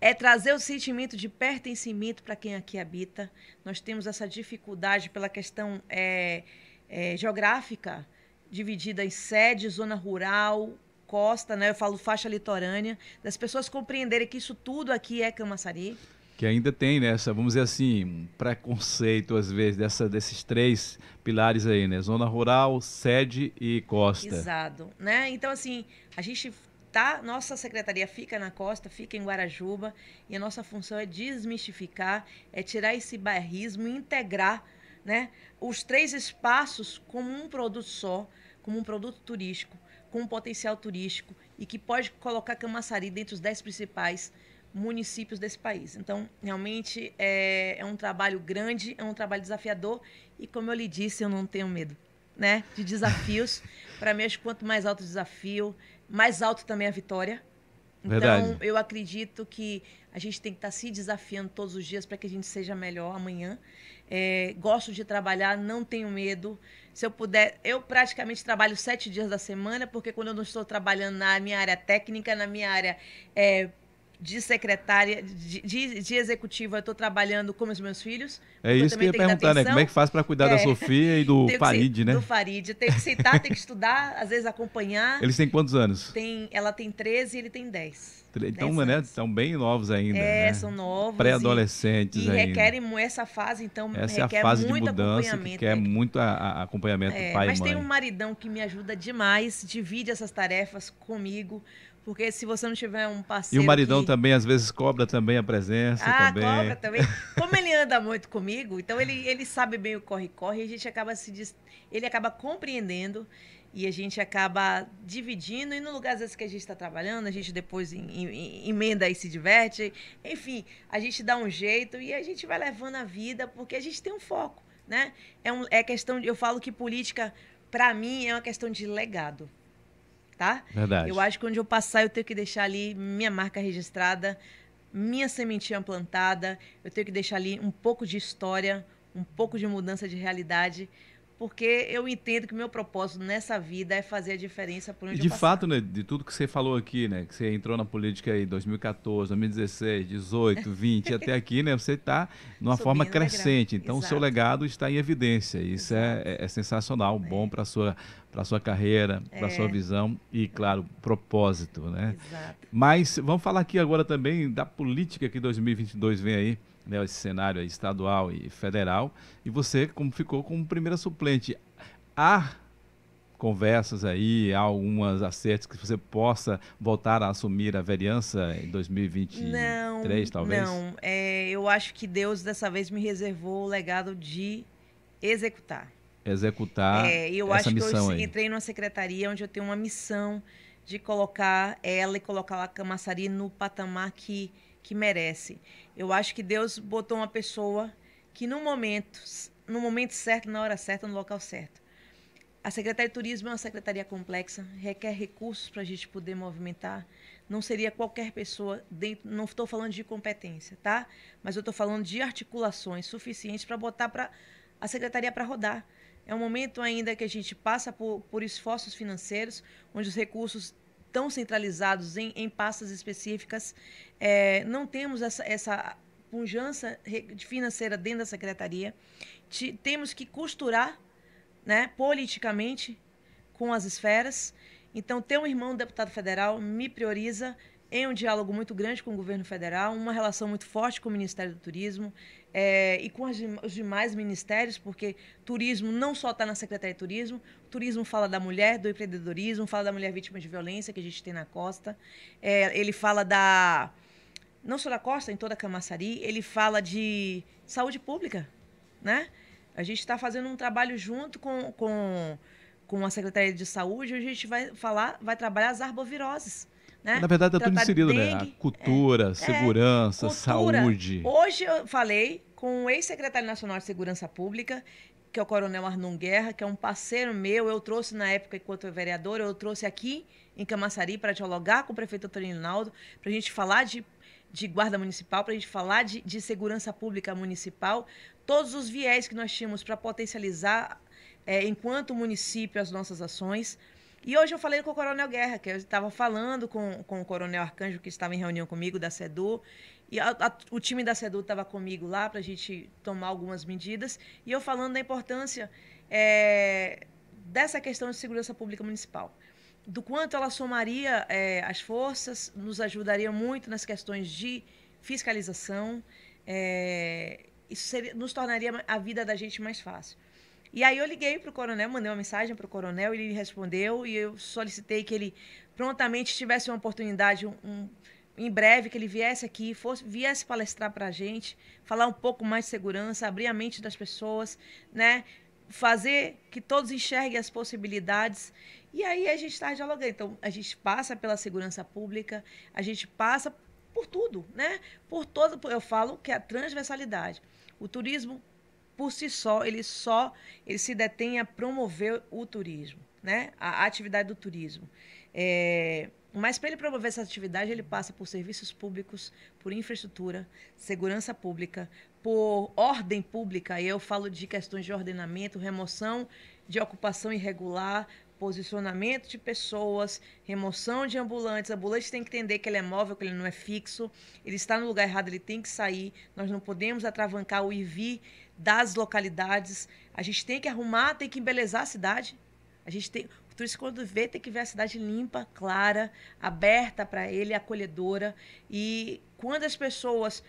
é trazer o sentimento de pertencimento para quem aqui habita. Nós temos essa dificuldade pela questão é, é, geográfica, dividida em sede, zona rural, costa, né? Eu falo faixa litorânea, das pessoas compreenderem que isso tudo aqui é Camaçari que ainda tem nessa, vamos dizer assim, um preconceito às vezes dessa, desses três pilares aí, né? Zona rural, sede e costa. Exato, né? Então assim, a gente tá, nossa secretaria fica na costa, fica em Guarajuba, e a nossa função é desmistificar, é tirar esse bairrismo e integrar, né, os três espaços como um produto só, como um produto turístico, com um potencial turístico e que pode colocar Camaçari dentre os dez principais municípios desse país. Então, realmente é, é um trabalho grande, é um trabalho desafiador e, como eu lhe disse, eu não tenho medo né, de desafios. Para mim, acho que quanto mais alto o desafio, mais alto também a vitória. Então, Verdade. eu acredito que a gente tem que estar tá se desafiando todos os dias para que a gente seja melhor amanhã. É, gosto de trabalhar, não tenho medo. Se eu puder, eu praticamente trabalho sete dias da semana, porque quando eu não estou trabalhando na minha área técnica, na minha área é, de secretária, de, de, de executiva, eu estou trabalhando com os meus filhos. É isso que eu ia perguntar, né? Como é que faz para cuidar é. da Sofia e do Farid, né? Do Farid. Tem que sentar, tem que estudar, às vezes acompanhar. Eles têm quantos anos? Tem, ela tem 13 e ele tem 10. Então, né, estão bem novos ainda. É, né? são novos. Pré-adolescentes ainda. E requerem essa fase, então Essa é a fase de mudança que quer é. muito a, a acompanhamento é, do pai mas e mãe. Mas tem um maridão que me ajuda demais, divide essas tarefas comigo. Porque se você não tiver um parceiro. E o maridão que... também, às vezes, cobra também a presença. Ah, também. cobra também. Como ele anda muito comigo, então ele, ele sabe bem o corre-corre, e a gente acaba se. Ele acaba compreendendo e a gente acaba dividindo. E no lugar, às vezes, que a gente está trabalhando, a gente depois em, em, emenda e se diverte. Enfim, a gente dá um jeito e a gente vai levando a vida, porque a gente tem um foco. Né? É, um, é questão de. Eu falo que política, para mim, é uma questão de legado tá? Verdade. Eu acho que onde eu passar, eu tenho que deixar ali minha marca registrada, minha sementinha plantada, eu tenho que deixar ali um pouco de história, um pouco de mudança de realidade, porque eu entendo que o meu propósito nessa vida é fazer a diferença por onde e de eu fato, né, de tudo que você falou aqui, né, que você entrou na política aí 2014, 2016, 18, 20 até aqui, né, você está numa Subindo forma crescente. Então, o seu legado está em evidência. Isso é, é, é, sensacional, é. bom para sua para sua carreira, para sua é. visão e, claro, propósito, né? Exato. Mas vamos falar aqui agora também da política que 2022 vem aí né, esse cenário estadual e federal, e você como ficou como primeira suplente. Há conversas aí, há algumas acertos que você possa voltar a assumir a vereança em 2023, não, talvez? Não, é, eu acho que Deus dessa vez me reservou o legado de executar. Executar é, eu essa acho missão que eu aí. entrei numa secretaria onde eu tenho uma missão de colocar ela e colocar a Camaçari no patamar que que merece. Eu acho que Deus botou uma pessoa que no momento, no momento certo, na hora certa, no local certo. A Secretaria de Turismo é uma secretaria complexa, requer recursos para a gente poder movimentar. Não seria qualquer pessoa dentro. Não estou falando de competência, tá? Mas eu estou falando de articulações suficientes para botar para a secretaria para rodar. É um momento ainda que a gente passa por, por esforços financeiros, onde os recursos tão centralizados em, em pastas específicas. É, não temos essa, essa pujança financeira dentro da secretaria. Temos que costurar né, politicamente com as esferas. Então, ter um irmão deputado federal me prioriza em um diálogo muito grande com o governo federal, uma relação muito forte com o Ministério do Turismo é, e com os demais ministérios, porque turismo não só está na Secretaria de Turismo, turismo fala da mulher, do empreendedorismo, fala da mulher vítima de violência que a gente tem na costa, é, ele fala da. não só da costa, em toda a Camaçari, ele fala de saúde pública, né? A gente está fazendo um trabalho junto com, com, com a Secretaria de Saúde, onde a gente vai falar, vai trabalhar as arboviroses. Né? Na verdade, está tudo inserido, dengue, né? A cultura, é, segurança, é, cultura. saúde. Hoje eu falei com o ex-secretário nacional de Segurança Pública, que é o Coronel Arnon Guerra, que é um parceiro meu. Eu trouxe na época, enquanto vereador, eu trouxe aqui em Camaçari para dialogar com o prefeito Antônio Rinaldo, para a gente falar de, de guarda municipal, para a gente falar de, de segurança pública municipal, todos os viés que nós tínhamos para potencializar, é, enquanto município, as nossas ações. E hoje eu falei com o Coronel Guerra, que eu estava falando com, com o Coronel Arcanjo, que estava em reunião comigo, da SEDU, e a, a, o time da SEDU estava comigo lá para a gente tomar algumas medidas, e eu falando da importância é, dessa questão de segurança pública municipal. Do quanto ela somaria é, as forças, nos ajudaria muito nas questões de fiscalização, é, isso seria, nos tornaria a vida da gente mais fácil. E aí eu liguei para o coronel, mandei uma mensagem para o coronel, ele respondeu e eu solicitei que ele prontamente tivesse uma oportunidade, um, um, em breve, que ele viesse aqui, fosse, viesse palestrar para a gente, falar um pouco mais de segurança, abrir a mente das pessoas, né? fazer que todos enxerguem as possibilidades. E aí a gente está dialogando. Então, a gente passa pela segurança pública, a gente passa por tudo, né? Por todo, eu falo que é a transversalidade. O turismo, por si só, ele só ele se detém a promover o turismo, né? A atividade do turismo. É, mas para ele promover essa atividade, ele passa por serviços públicos, por infraestrutura, segurança pública, por ordem pública. E eu falo de questões de ordenamento, remoção de ocupação irregular, posicionamento de pessoas, remoção de ambulantes. Ambulante tem que entender que ele é móvel, que ele não é fixo. Ele está no lugar errado, ele tem que sair. Nós não podemos atravancar o IV das localidades. A gente tem que arrumar, tem que embelezar a cidade. A gente tem, o turista quando vê tem que ver a cidade limpa, clara, aberta para ele, acolhedora. E quando as pessoas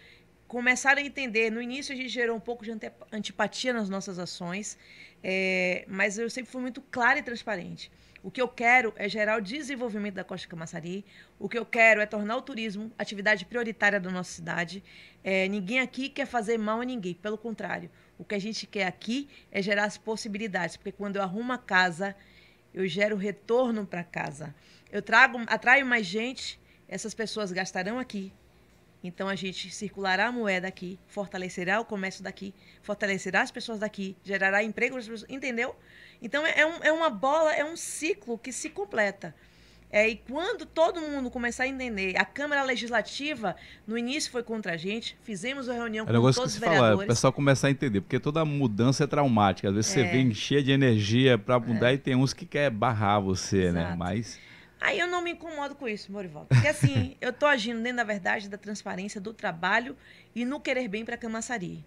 começarem a entender, no início a gente gerou um pouco de antipatia nas nossas ações, é, mas eu sempre fui muito clara e transparente. O que eu quero é gerar o desenvolvimento da Costa Camaçari. O que eu quero é tornar o turismo atividade prioritária da nossa cidade. É, ninguém aqui quer fazer mal a ninguém, pelo contrário. O que a gente quer aqui é gerar as possibilidades, porque quando eu arrumo a casa, eu gero retorno para casa. Eu trago, atraio mais gente, essas pessoas gastarão aqui, então a gente circulará a moeda aqui, fortalecerá o comércio daqui, fortalecerá as pessoas daqui, gerará emprego entendeu? Então é, um, é uma bola, é um ciclo que se completa. É, e quando todo mundo começar a entender, a Câmara Legislativa, no início foi contra a gente, fizemos uma reunião é com todos os vereadores. Fala, o pessoal começar a entender, porque toda mudança é traumática. Às vezes é. você vem cheia de energia para mudar é. e tem uns que quer barrar você, né? Exato. né? Mas Aí eu não me incomodo com isso, Morival. Porque assim, eu estou agindo dentro da verdade, da transparência, do trabalho e no querer bem para a Camaçari.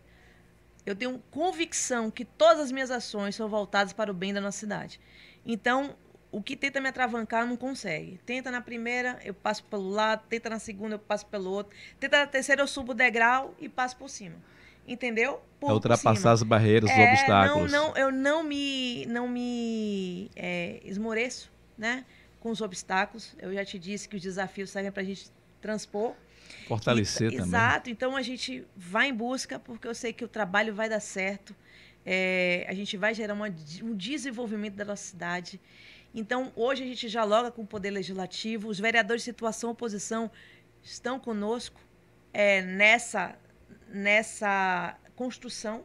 Eu tenho convicção que todas as minhas ações são voltadas para o bem da nossa cidade. Então, o que tenta me atravancar não consegue. Tenta na primeira, eu passo pelo lado, tenta na segunda, eu passo pelo outro. Tenta na terceira, eu subo o degrau e passo por cima. Entendeu? Por, é ultrapassar as barreiras, é, os obstáculos. Não, não, eu não me, não me é, esmoreço, né? com os obstáculos. Eu já te disse que os desafios servem para a gente transpor. Fortalecer e, também. Exato. Então a gente vai em busca, porque eu sei que o trabalho vai dar certo. É, a gente vai gerar uma, um desenvolvimento da nossa cidade. Então, hoje a gente dialoga com o Poder Legislativo, os vereadores de situação oposição estão conosco é, nessa, nessa construção,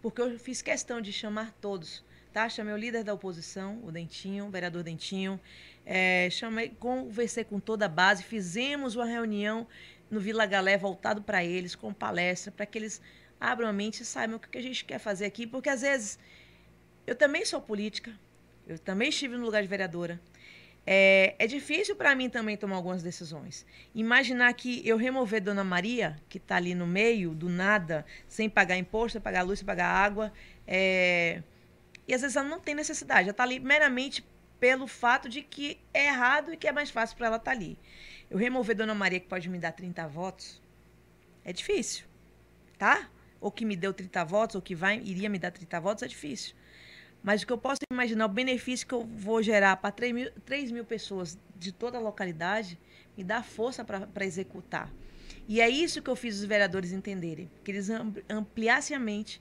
porque eu fiz questão de chamar todos. Tá? Chamei o líder da oposição, o Dentinho, o vereador Dentinho, é, chamei, conversei com toda a base, fizemos uma reunião no Vila Galé voltado para eles, com palestra, para que eles abram a mente e saibam o que a gente quer fazer aqui, porque às vezes eu também sou política, eu também estive no lugar de vereadora. É, é difícil para mim também tomar algumas decisões. Imaginar que eu remover Dona Maria, que está ali no meio, do nada, sem pagar imposto, sem pagar luz, sem pagar água, é, e às vezes ela não tem necessidade, ela está ali meramente pelo fato de que é errado e que é mais fácil para ela estar tá ali. Eu remover Dona Maria, que pode me dar 30 votos, é difícil, tá? Ou que me deu 30 votos, ou que vai, iria me dar 30 votos, é difícil. Mas o que eu posso imaginar, o benefício que eu vou gerar para 3 mil, 3 mil pessoas de toda a localidade, me dá força para executar. E é isso que eu fiz os vereadores entenderem, que eles ampliassem a mente,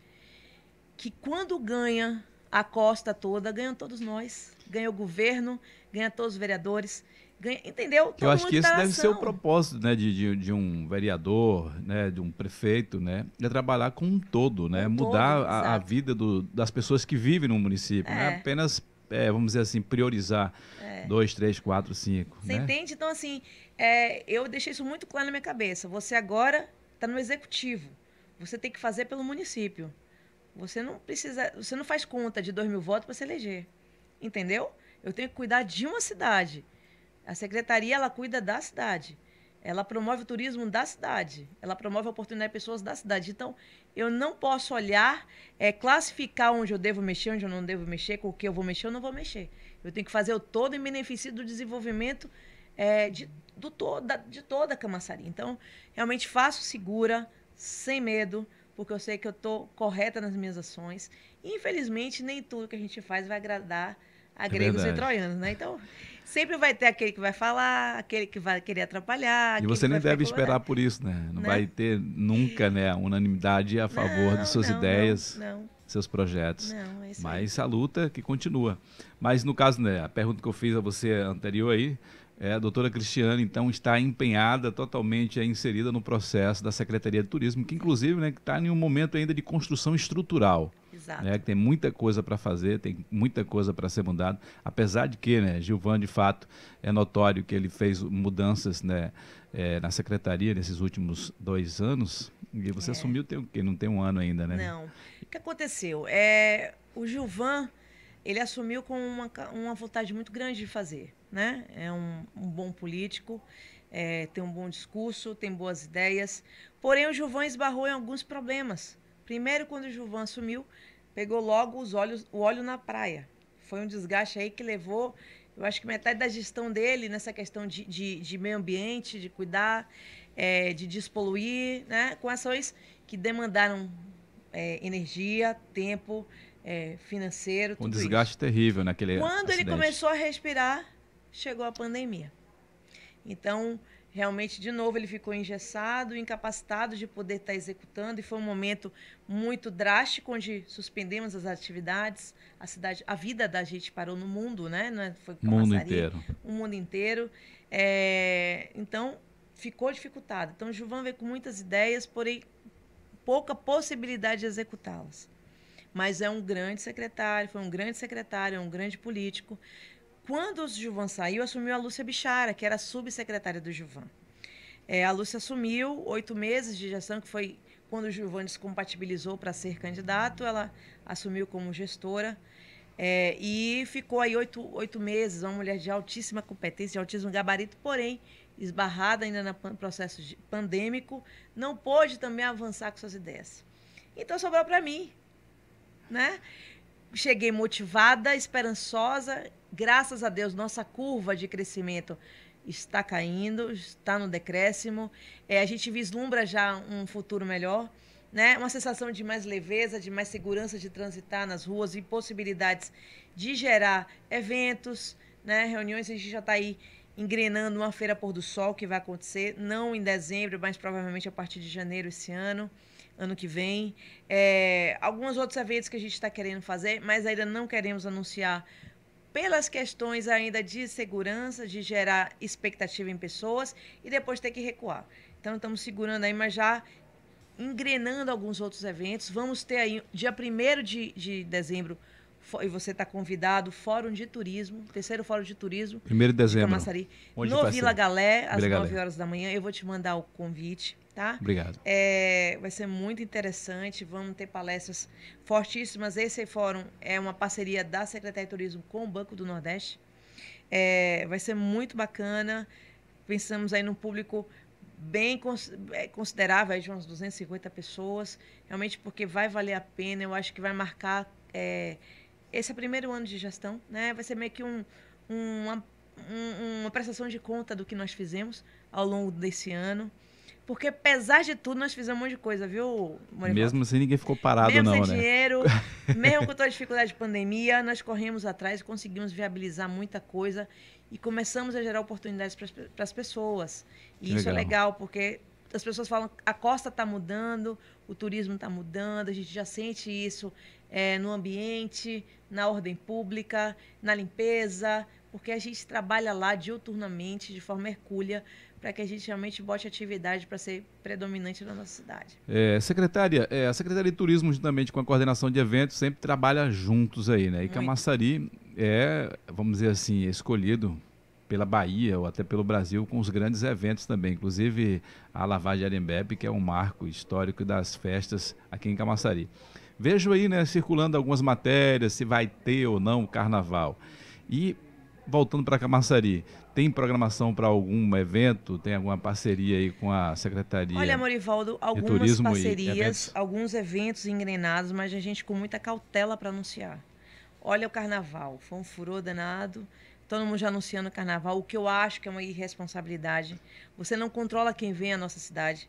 que quando ganha a costa toda, ganham todos nós. Ganha o governo, ganha todos os vereadores. Ganha, entendeu? Todo Eu acho que esse deve ser o propósito né, de, de, de, um vereador, né, de um prefeito, né? É trabalhar com um todo, né? Mudar todo, a, a, vida do, das pessoas que vivem no município. É. Não é apenas, é, vamos dizer assim, priorizar é. dois, três, quatro, cinco. Você né? entende? Então, assim, é, eu deixei isso muito claro na minha cabeça. Você agora está no executivo. Você tem que fazer pelo município. Você não precisa, você não faz conta de dois mil votos para se eleger, entendeu? Eu tenho que cuidar de uma cidade. A secretaria ela cuida da cidade. Ela promove o turismo da cidade. Ela promove a oportunidade de pessoas da cidade. Então, eu não posso olhar, é, classificar onde eu devo mexer, onde eu não devo mexer, com o que eu vou mexer, eu não vou mexer. Eu tenho que fazer o todo em benefício do desenvolvimento é, de, do toda, de toda a Camaçari. Então, realmente faço segura, sem medo, porque eu sei que eu estou correta nas minhas ações. Infelizmente, nem tudo que a gente faz vai agradar a é gregos verdade. e troianos, né? Então, sempre vai ter aquele que vai falar, aquele que vai querer atrapalhar. E você nem deve esperar por isso, né? Não né? vai ter nunca, né, unanimidade a favor não, de suas não, ideias. Não, não. seus projetos. Não, é isso Mas a luta que continua. Mas no caso, né, a pergunta que eu fiz a você anterior aí, é, a doutora Cristiane, então, está empenhada, totalmente é, inserida no processo da Secretaria de Turismo, que inclusive né, está em um momento ainda de construção estrutural. Exato. Né, que tem muita coisa para fazer, tem muita coisa para ser mudada. Apesar de que, né, Gilvan, de fato, é notório que ele fez mudanças né, é, na secretaria nesses últimos dois anos. E você É. assumiu tem o quê? Não tem um ano ainda, né? Não. O que aconteceu? É, o Gilvan, ele assumiu com uma, uma vontade muito grande de fazer. Né? É um, um bom político, é, tem um bom discurso, tem boas ideias. Porém, o Gilvan esbarrou em alguns problemas. Primeiro, quando o Gilvan assumiu, pegou logo os olhos, o óleo na praia. Foi um desgaste aí que levou, eu acho que metade da gestão dele nessa questão de, de, de meio ambiente, de cuidar, é, de despoluir, né? com ações que demandaram é, energia, tempo, é, financeiro, Um tudo isso. desgaste terrível naquele Quando ele acidente. começou a respirar, chegou a pandemia. Então, realmente, de novo, ele ficou engessado, incapacitado de poder estar executando, e foi um momento muito drástico, onde suspendemos as atividades, a cidade, a vida da gente parou no mundo, né? Não é- Foi O mundo inteiro. o mundo inteiro. É, então, ficou dificultado. Então, o Gilvan veio com muitas ideias, porém, pouca possibilidade de executá-las. Mas é um grande secretário, foi um grande secretário, é um grande político. Quando o Gilvan saiu, assumiu a Lúcia Bichara, que era subsecretária do Gilvan. É, a Lúcia assumiu oito meses de gestão, que foi quando o Gilvan descompatibilizou para ser candidato, ela assumiu como gestora. É, e ficou aí oito, oito meses, uma mulher de altíssima competência, de altíssimo gabarito, porém esbarrada ainda no processo pandêmico, não pôde também avançar com suas ideias. Então sobrou para mim, né? Cheguei motivada, esperançosa, graças a Deus nossa curva de crescimento está caindo, está no decréscimo, é, a gente vislumbra já um futuro melhor né? Uma sensação de mais leveza, de mais segurança de transitar nas ruas e possibilidades de gerar eventos, né? Reuniões, a gente já está aí engrenando uma feira pôr do sol que vai acontecer, não em dezembro, mas provavelmente a partir de janeiro esse ano, ano que vem. É, alguns outros eventos que a gente está querendo fazer, mas ainda não queremos anunciar pelas questões ainda de segurança, de gerar expectativa em pessoas e depois ter que recuar. Então estamos segurando aí, mas já engrenando alguns outros eventos. Vamos ter aí, dia 1 de, de dezembro, e você está convidado, Fórum de Turismo, terceiro Fórum de Turismo, Primeiro de de dezembro. Camaçari, Onde no Vila? Galé, às Vila Galé. 9 horas da manhã. Eu vou te mandar o convite, tá? Obrigado. É, vai ser muito interessante. Vamos ter palestras fortíssimas. Esse fórum é uma parceria da Secretaria de Turismo com o Banco do Nordeste. É, vai ser muito bacana. Pensamos aí num público bem é, considerável, de umas 250 pessoas, realmente porque vai valer a pena. Eu acho que vai marcar. é, esse é o primeiro ano de gestão, né? Vai ser meio que um, um- uma, um- uma prestação de conta do que nós fizemos ao longo desse ano. Porque, apesar de tudo, nós fizemos um monte de coisa, viu, Morivaldo? Mesmo assim, ninguém ficou parado, Mesmo não, sem né? dinheiro, mesmo com toda a dificuldade de pandemia, nós corremos atrás e conseguimos viabilizar muita coisa e começamos a gerar oportunidades para as pessoas. E Que isso é legal. legal, porque as pessoas falam a costa está mudando, o turismo está mudando, a gente já sente isso eh, no ambiente, na ordem pública, na limpeza, porque a gente trabalha lá diuturnamente, de forma hercúlea, para que a gente realmente bote atividade para ser predominante na nossa cidade. É, secretária, é, a Secretaria de Turismo, juntamente com a coordenação de eventos, sempre trabalha juntos aí, né? E Muito. Camaçari é, vamos dizer assim, escolhido pela Bahia ou até pelo Brasil com os grandes eventos também, inclusive a Lavagem de Arembebe, que é um marco histórico das festas aqui em Camaçari. Vejo aí, né, circulando algumas matérias, se vai ter ou não o carnaval. E voltando para Camaçari, tem programação para algum evento? Tem alguma parceria aí com a Secretaria? Olha, Morivaldo, algumas parcerias, eventos. alguns eventos engrenados, mas a gente com muita cautela para anunciar. Olha o carnaval, foi um furor danado. Todo mundo já anunciando o carnaval, o que eu acho que é uma irresponsabilidade. Você não controla quem vem à nossa cidade.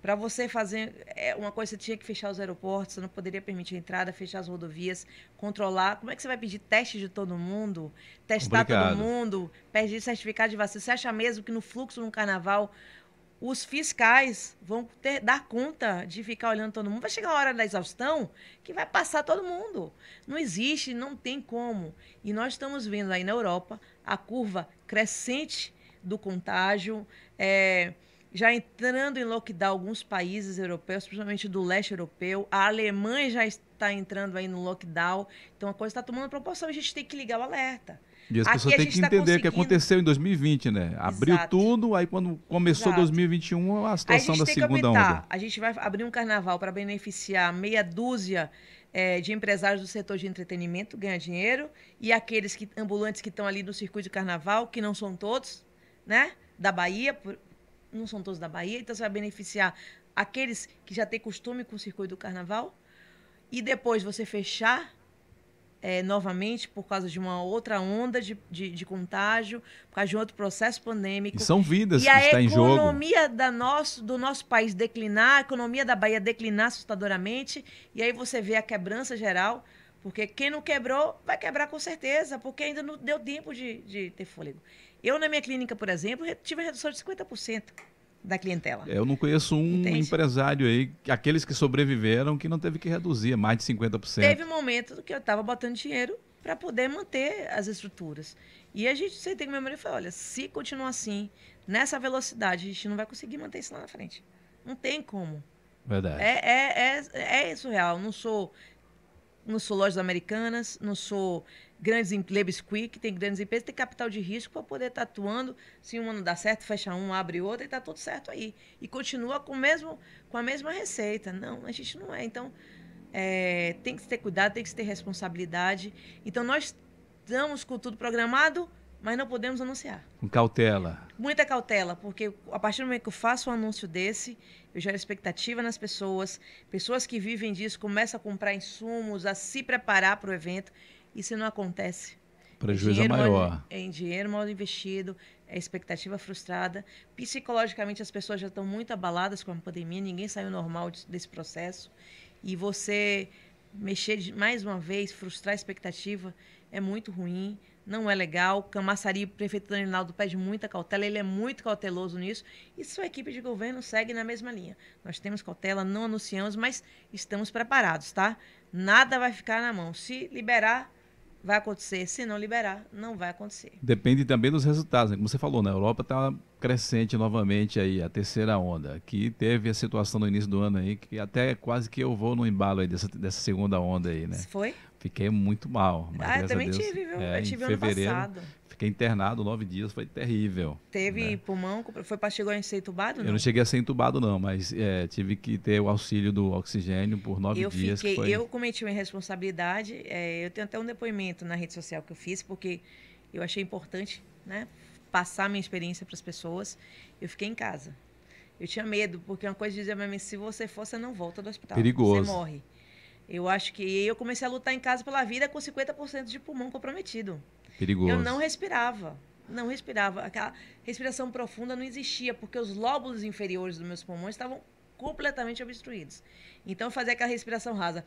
Para você fazer é, uma coisa, você tinha que fechar os aeroportos, você não poderia permitir a entrada, fechar as rodovias, controlar. Como é que você vai pedir teste de todo mundo, testar Complicado. todo mundo, pedir certificado de vacina? Você acha mesmo que no fluxo no carnaval os fiscais vão ter, dar conta de ficar olhando todo mundo. Vai chegar a hora da exaustão que vai passar todo mundo. Não existe, não tem como. E nós estamos vendo aí na Europa a curva crescente do contágio, é, já entrando em lockdown alguns países europeus, principalmente do leste europeu. A Alemanha já está entrando aí no lockdown. Então a coisa está tomando proporção. A gente tem que ligar o alerta. E as Aqui pessoas têm que tá entender o que aconteceu em 2020, né? Abriu Exato. tudo, aí quando começou Exato. 2021, a situação a da segunda onda. A gente vai abrir um carnaval para beneficiar meia dúzia é, de empresários do setor de entretenimento, ganhar dinheiro, e aqueles que, ambulantes que estão ali no circuito de carnaval, que não são todos, né? Da Bahia, por, não são todos da Bahia, então você vai beneficiar aqueles que já têm costume com o circuito do carnaval, e depois você fechar é, novamente por causa de uma outra onda de, de, de, contágio, por causa de outro processo pandêmico. E são vidas e que estão em jogo. E a economia da nosso, do nosso país declinar, a economia da Bahia declinar assustadoramente, e aí você vê a quebrança geral, porque quem não quebrou vai quebrar com certeza, porque ainda não deu tempo de, de ter fôlego. Eu, na minha clínica, por exemplo, tive redução de 50% da clientela. Eu não conheço um Entende? empresário aí, aqueles que sobreviveram, que não teve que reduzir mais de 50%. Teve um momento que eu estava botando dinheiro para poder manter as estruturas. E a gente sentei com meu marido e falou, olha, se continuar assim, nessa velocidade, a gente não vai conseguir manter isso lá na frente. Não tem como. Verdade. É, é, é, é surreal. Não sou, não sou lojas americanas, não sou grandes empresas quick, tem grandes empresas, tem capital de risco para poder estar tá atuando. Se uma não dá certo, fecha um, abre outro e está tudo certo aí. E continua com, mesmo, com a mesma receita. Não, a gente não é. Então, é, tem que ter cuidado, tem que ter responsabilidade. Então, nós estamos com tudo programado, mas não podemos anunciar. Com cautela. Muita cautela, porque a partir do momento que eu faço um anúncio desse, eu gero expectativa nas pessoas, pessoas que vivem disso começam a comprar insumos, a se preparar para o evento. Isso não acontece. Prejuízo é maior. Mal, em dinheiro mal investido, é expectativa frustrada. Psicologicamente, as pessoas já estão muito abaladas com a pandemia, ninguém saiu normal desse processo. E você mexer mais uma vez, frustrar a expectativa, é muito ruim, não é legal. Camaçari, o prefeito Daniel pede muita cautela, ele é muito cauteloso nisso. E sua equipe de governo segue na mesma linha. Nós temos cautela, não anunciamos, mas estamos preparados, tá? Nada vai ficar na mão. Se liberar, vai acontecer. Se não liberar, não vai acontecer. Depende também dos resultados. Né? Como você falou, na Europa está crescente novamente aí a terceira onda, que teve a situação no início do ano aí, que até quase que eu vou no embalo aí dessa, dessa segunda onda aí, né? Foi? Fiquei muito mal. Mas, ah, eu também Deus, tive, viu? É, eu tive em fevereiro, ano passado. Fiquei internado nove dias, foi terrível. Teve né? pulmão, foi para chegou a ser entubado? Não? Eu não cheguei a ser entubado, não, mas é, tive que ter o auxílio do oxigênio por nove eu dias. Fiquei, foi... Eu cometi uma irresponsabilidade. É, eu tenho até um depoimento na rede social que eu fiz, porque eu achei importante né, passar minha experiência para as pessoas. Eu fiquei em casa. Eu tinha medo, porque uma coisa dizia para mim: se você for, você não volta do hospital. Perigoso. Você morre. Eu acho que eu comecei a lutar em casa pela vida com 50% de pulmão comprometido. Perigoso. Eu não respirava. Não respirava. Aquela respiração profunda não existia, porque os lóbulos inferiores dos meus pulmões estavam completamente obstruídos. Então, eu fazia aquela respiração rasa.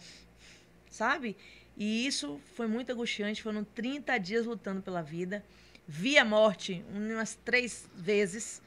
Sabe? E isso foi muito angustiante. Foram 30 dias lutando pela vida. Vi a morte umas três vezes.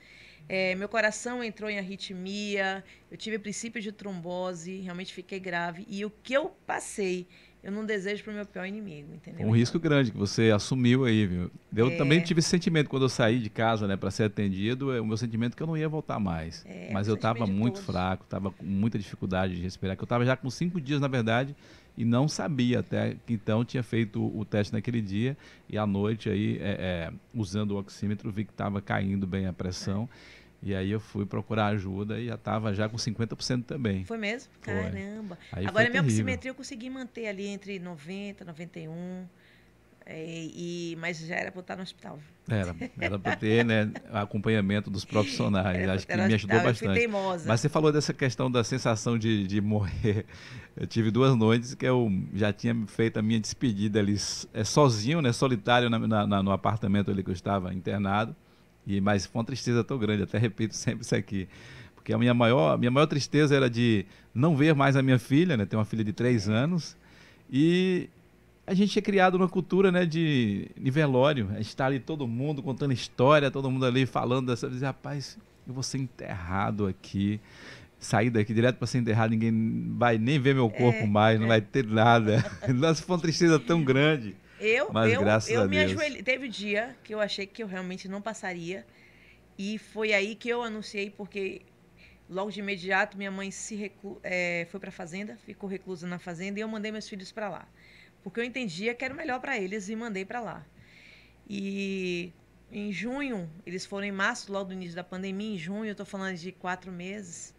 É, meu coração entrou em arritmia, eu tive princípio de trombose, realmente fiquei grave. E o que eu passei eu não desejo para o meu pior inimigo, entendeu? Um risco grande que você assumiu aí, viu? Eu é... também tive esse sentimento quando eu saí de casa, né, para ser atendido, é o meu sentimento que eu não ia voltar mais. É, Mas eu estava muito fraco, estava com muita dificuldade de respirar, que eu estava já com cinco dias, na verdade, e não sabia até que então tinha feito o teste naquele dia e à noite aí, é, é usando o oxímetro, vi que estava caindo bem a pressão. E aí eu fui procurar ajuda e já estava já com 50% também. Foi mesmo? Foi. Caramba. Aí Agora, minha oximetria eu consegui manter ali entre 90, 91. É, e, mas já era para estar no hospital. Era, era para ter né, acompanhamento dos profissionais. Acho que me ajudou bastante. Mas você falou dessa questão da sensação de, de morrer. Eu tive duas noites que eu já tinha feito a minha despedida ali é, sozinho, né, solitário na, na, no apartamento ali que eu estava internado. E, mas foi uma tristeza tão grande, até repito sempre isso aqui. Porque a minha maior, a minha maior tristeza era de não ver mais a minha filha, né? Tenho uma filha de três anos. E a gente é criado numa cultura né, de, de velório. A gente está ali todo mundo contando história, todo mundo ali falando dessa vez, rapaz, eu vou ser enterrado aqui sair daqui direto para ser enterrado, ninguém vai nem ver meu corpo é, mais, não é. vai ter nada. Nossa, foi uma tristeza tão grande. Eu, Mas eu, graças eu a me Deus. ajoelhei. Teve dia que eu achei que eu realmente não passaria. E foi aí que eu anunciei, porque logo de imediato minha mãe se reclu... É, foi para a fazenda, ficou reclusa na fazenda e eu mandei meus filhos para lá. Porque eu entendia que era melhor para eles e mandei para lá. E em junho, eles foram em março, logo do início da pandemia, em junho, eu estou falando de quatro meses,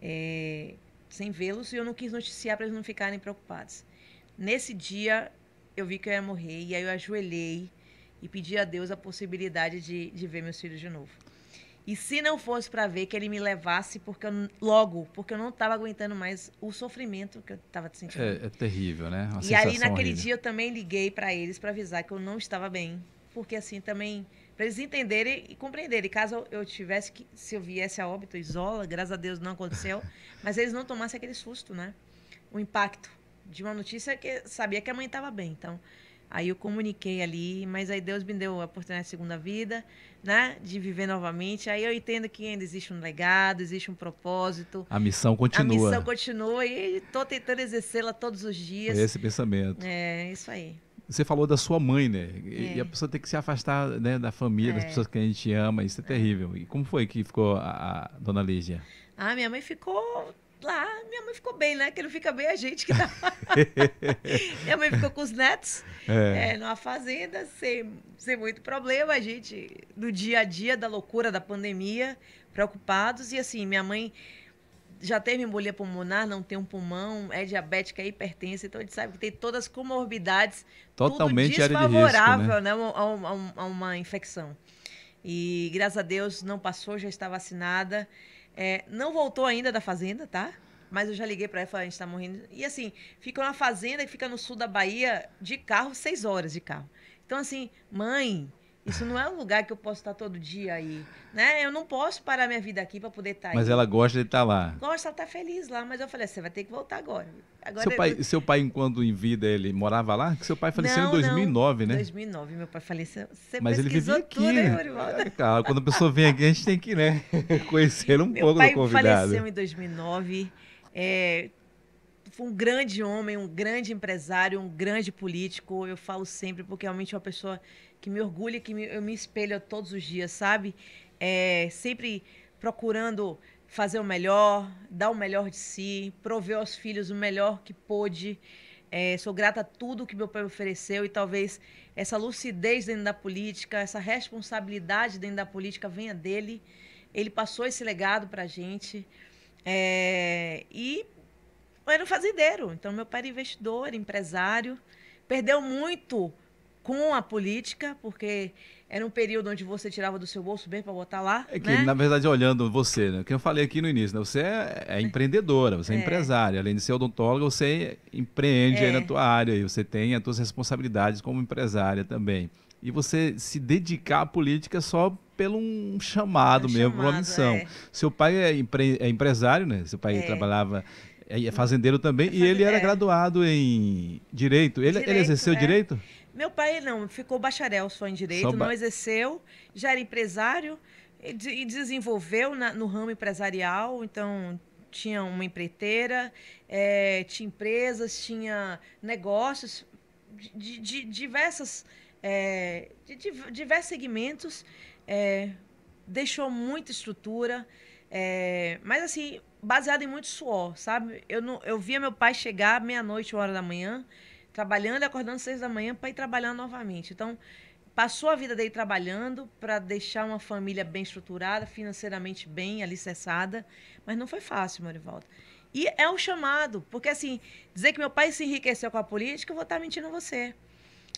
é, sem vê-los, e eu não quis noticiar para eles não ficarem preocupados. Nesse dia, eu vi que eu ia morrer, e aí eu ajoelhei e pedi a Deus a possibilidade de, de ver meus filhos de novo. E se não fosse para ver que ele me levasse, porque eu, logo, porque eu não estava aguentando mais o sofrimento que eu estava sentindo. É, é, terrível, né? Uma e aí naquele horrível. dia eu também liguei para eles para avisar que eu não estava bem, porque assim também para eles entenderem e compreenderem. Caso eu tivesse que, se eu viesse a óbito, isola, graças a Deus não aconteceu, mas eles não tomassem aquele susto, né? O impacto de uma notícia que sabia que a mãe estava bem. Então, aí eu comuniquei ali, mas aí Deus me deu a oportunidade de segunda vida, né? De viver novamente. Aí eu entendo que ainda existe um legado, existe um propósito. A missão continua. A missão continua e estou tentando exercê-la todos os dias. Foi esse pensamento. É, isso aí. Você falou da sua mãe, né? É. E a pessoa tem que se afastar né, da família, é. das pessoas que a gente ama, isso é, é, terrível. E como foi que ficou a, a, dona Lígia? Ah, minha mãe ficou lá, minha mãe ficou bem, né? Que não fica bem a gente que tá. minha mãe ficou com os netos é. É, numa fazenda, sem, sem muito problema. A gente, no dia a dia da loucura da pandemia, preocupados. E assim, minha mãe já teve embolia pulmonar, não tem um pulmão, é diabética, é hipertensa, então a gente sabe que tem todas as comorbidades, totalmente tudo desfavorável de risco, né? né, a, a, a, uma infecção. E graças a Deus não passou, já está vacinada. É, não voltou ainda da fazenda, tá? Mas eu já liguei para ela e falei, a gente está morrendo. E assim, fica na fazenda e fica no sul da Bahia de carro, seis horas de carro. Então, assim, mãe, isso não é um lugar que eu posso estar todo dia aí, né? Eu não posso parar minha vida aqui para poder estar mas aí. Mas ela gosta de estar lá. Gosta, ela tá feliz lá, mas eu falei, você vai ter que voltar agora. agora seu, pai, eu... seu pai, enquanto em vida, ele morava lá? Que seu pai faleceu não, em 2009, não. né? 2009, meu pai faleceu. Você mas ele vivia aqui. Tudo, hein, é, cara, quando a pessoa vem aqui, a gente tem que, né, conhecer um meu pouco do convidado. Meu pai faleceu em 2009. É, foi um grande homem, um grande empresário, um grande político. Eu falo sempre porque realmente é uma pessoa que me orgulha, que me, eu me espelho todos os dias, sabe? É, sempre procurando fazer o melhor, dar o melhor de si, prover aos filhos o melhor que pôde. É, sou grata a tudo que meu pai ofereceu e talvez essa lucidez dentro da política, essa responsabilidade dentro da política venha dele. Ele passou esse legado para a gente. É, e era um fazendeiro. Então, meu pai era investidor, empresário. Perdeu muito com a política, porque era um período onde você tirava do seu bolso bem para botar lá. É que, né? na verdade, olhando você, né? Que eu falei aqui no início, né? Você é, é empreendedora, você é, é, empresária. Além de ser odontóloga, você empreende é. na tua área e você tem as suas responsabilidades como empresária também. E você se dedicar à política só pelo um chamado é um mesmo, chamado, uma missão. É. Seu pai é, empre, é empresário, né? Seu pai trabalhava é fazendeiro também, e ele era graduado em Direito. Ele, direito, ele exerceu Direito? Meu pai não, ficou bacharel só em direito, só ba... não exerceu, já era empresário e, desenvolveu na, no ramo empresarial, então tinha uma empreiteira, é, tinha empresas, tinha negócios de, de diversas, é, de, de, diversos segmentos, é, deixou muita estrutura, é, mas assim, baseado em muito suor, sabe? Eu, não, eu via meu pai chegar meia-noite, uma hora da manhã, trabalhando e acordando seis da manhã para ir trabalhar novamente. Então, passou a vida dele trabalhando para deixar uma família bem estruturada, financeiramente bem alicerçada, mas não foi fácil, Morivaldo. E é um chamado, porque assim, dizer que meu pai se enriqueceu com a política, eu vou estar mentindo a você.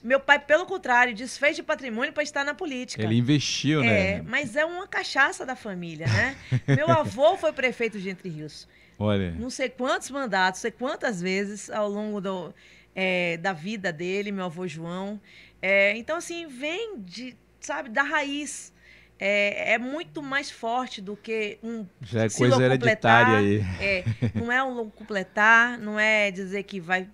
Meu pai, pelo contrário, desfez de patrimônio para estar na política. Ele investiu, né? É, mas é uma cachaça da família, né? meu avô foi prefeito de Entre Rios. Olha. Não sei quantos mandatos, sei quantas vezes ao longo do é, da vida dele, meu avô João. É, então, assim, vem de, sabe, da raiz. É, é, muito mais forte do que um já é coisa hereditária aí é, não é um completar não é dizer que vai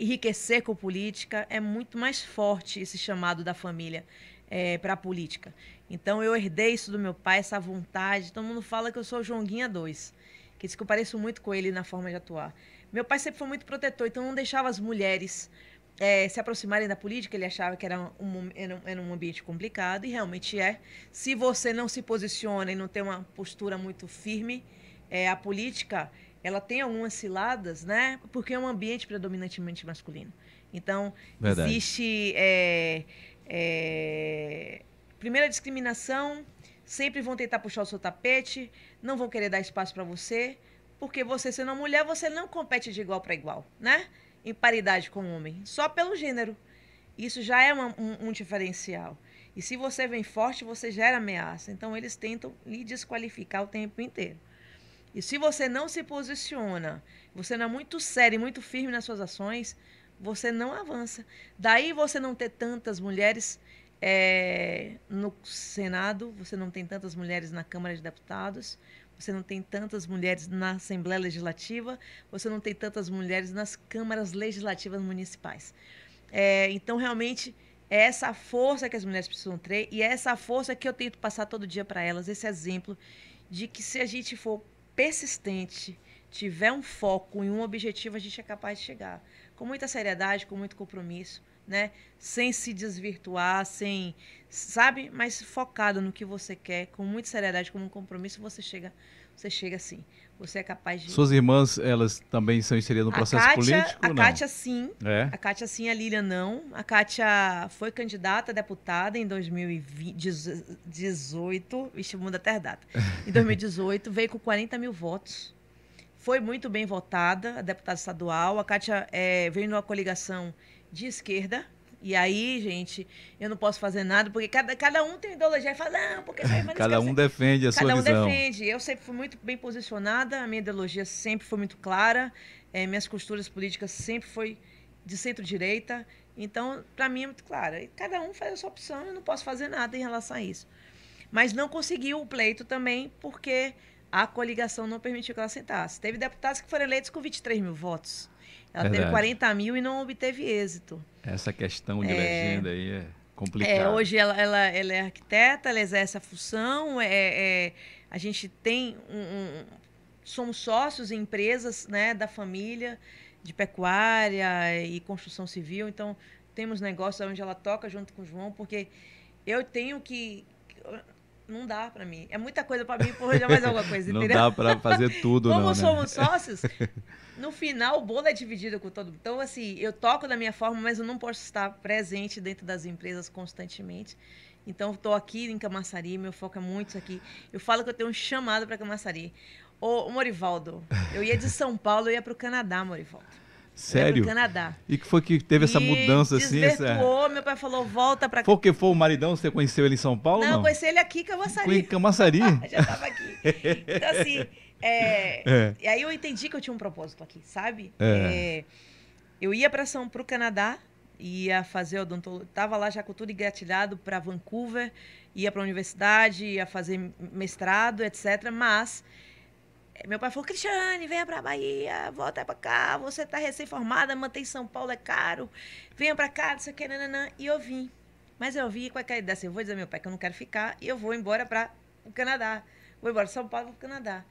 enriquecer com política, é muito mais forte esse chamado da família é, para a política. Então eu herdei isso do meu pai, essa vontade. Todo mundo fala que eu sou Joãoguinha 2, que diz que eu pareço muito com ele na forma de atuar. Meu pai sempre foi muito protetor, então não deixava as mulheres é, se aproximarem da política, ele achava que era um, era, um ambiente complicado, e realmente é. Se você não se posiciona e não tem uma postura muito firme, é, a política ela tem algumas ciladas, né? Porque é um ambiente predominantemente masculino. Então, Verdade. existe. É, é, primeira discriminação, sempre vão tentar puxar o seu tapete, não vão querer dar espaço para você, porque você sendo mulher, você não compete de igual para igual, né? Em paridade com o homem, só pelo gênero. Isso já é uma, um, um diferencial. E se você vem forte, você gera ameaça. Então, eles tentam lhe desqualificar o tempo inteiro. E se você não se posiciona, você não é muito sério e muito firme nas suas ações, você não avança. Daí você não ter tantas mulheres é, no Senado, você não tem tantas mulheres na Câmara de Deputados, você não tem tantas mulheres na Assembleia Legislativa, você não tem tantas mulheres nas câmaras legislativas municipais. É, então, realmente, é essa força que as mulheres precisam ter e é essa força que eu tento passar todo dia para elas, esse exemplo de que se a gente for persistente, tiver um foco em um objetivo, a gente é capaz de chegar. Com muita seriedade, com muito compromisso, né? Sem se desvirtuar, sem, sabe? Mas focado no que você quer, com muita seriedade, com um compromisso, você chega, você chega assim. Você é capaz de. Suas irmãs, elas também são inseridas no processo Kátia, político? A não? Kátia, sim. É? A Kátia, sim, a Lília, não. A Kátia foi candidata a deputada em 2018. Vixe, muda até a data. Em 2018, veio com 40 mil votos. Foi muito bem votada, a deputada estadual. A Kátia é, veio numa coligação de esquerda, e aí, gente, eu não posso fazer nada, porque cada, cada um tem ideologia e fala, não, porque Cada um defende a cada sua um visão. defende. Eu sempre fui muito bem posicionada, a minha ideologia sempre foi muito clara, é, minhas costuras políticas sempre foi de centro-direita. Então, para mim é muito clara. E cada um faz a sua opção, eu não posso fazer nada em relação a isso. Mas não conseguiu o pleito também, porque a coligação não permitiu que ela sentasse. Teve deputados que foram eleitos com 23 mil votos. Ela Verdade. teve 40 mil e não obteve êxito. Essa questão de é, legenda aí é complicada. É, hoje ela, ela, ela, é arquiteta, ela exerce a função. É, é a gente tem um, um, somos sócios em empresas né, da família de pecuária e construção civil. Então temos negócios onde ela toca junto com o João, porque eu tenho que não dá para mim. É muita coisa para mim por mais alguma coisa, não entendeu? dá para fazer tudo, Como não, somos né? sócios, no final o bolo é dividido com todo mundo. Então, assim, eu toco da minha forma, mas eu não posso estar presente dentro das empresas constantemente. Então, estou aqui em Camaçari, meu foco é muito isso aqui. Eu falo que eu tenho um chamado para Camaçari. Ô, Morivaldo, eu ia de São Paulo, eu ia para o Canadá, Morivaldo. Sério? Canadá. E que foi que teve essa mudança assim? Essa... meu pai falou, volta pra cá. Foi que foi o maridão? Você conheceu ele em São Paulo? Não, não? conheci ele aqui em Camaçari. Foi em Camaçari? Já tava aqui. Então, assim, é... é... e aí eu entendi que eu tinha um propósito aqui, sabe? É. É... Eu ia para São pro Canadá, ia fazer odontologia, tava lá já com tudo engatilhado para Vancouver, ia para a universidade, ia fazer mestrado, etc. Mas meu pai falou, Cristiane, venha pra Bahia, volta pra cá, você tá recém-formada, mantém São Paulo é caro, venha pra cá, não sei o que, nananã. E eu vim. Mas eu vim com aquela ideia assim, eu vou dizer ao meu pai que eu não quero ficar e eu vou embora para o Canadá. Vou embora de São Paulo para o Canadá.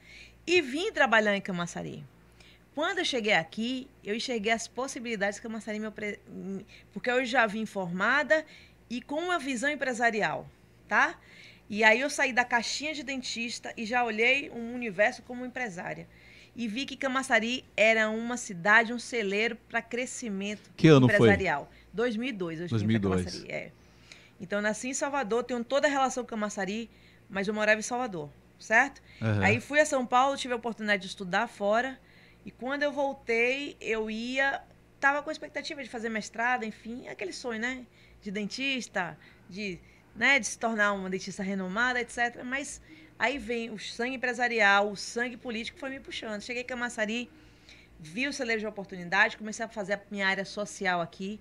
E vim trabalhar em Camaçari. Quando eu cheguei aqui, eu enxerguei as possibilidades que Camaçari me porque eu já vim formada e com uma visão empresarial, tá? E aí eu saí da caixinha de dentista e já olhei um universo como empresária. E vi que Camaçari era uma cidade, um celeiro para crescimento que ano empresarial. Foi? 2002, eu 2002. Camaçari, é. Então, nasci em Salvador, tenho toda a relação com Camaçari, mas eu morava em Salvador, certo? Uhum. Aí fui a São Paulo, tive a oportunidade de estudar fora. E quando eu voltei, eu ia... Tava com a expectativa de fazer mestrado, enfim, aquele sonho, né? De dentista, de né, de se tornar uma dentista renomada, etc. Mas aí vem o sangue empresarial, o sangue político foi me puxando. Cheguei em Camaçari, vi o celeiro de oportunidade, comecei a fazer a minha área social aqui.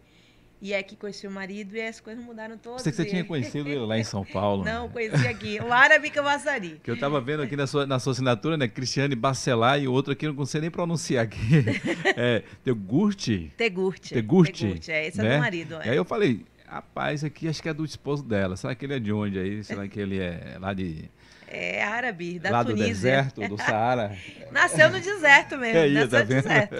E é que conheci o marido e as coisas mudaram todas. Você que você tinha conhecido ele lá em São Paulo. Não, né? conheci aqui. O árabe Camaçari. Que eu tava vendo aqui na sua, na sua assinatura, né? Cristiane Bacelar e outro aqui, eu não sei nem pronunciar aqui. É, Tegurti. Tegurte. Tegurte. Tegurte, é. Esse é né? do marido. E aí eu falei, rapaz, aqui acho que é do esposo dela. Será que ele é de onde aí? Será que ele é lá de É árabe, da lá do Tunísia. deserto, do Saara? Nasceu no deserto mesmo. É aí, nasceu tá no deserto.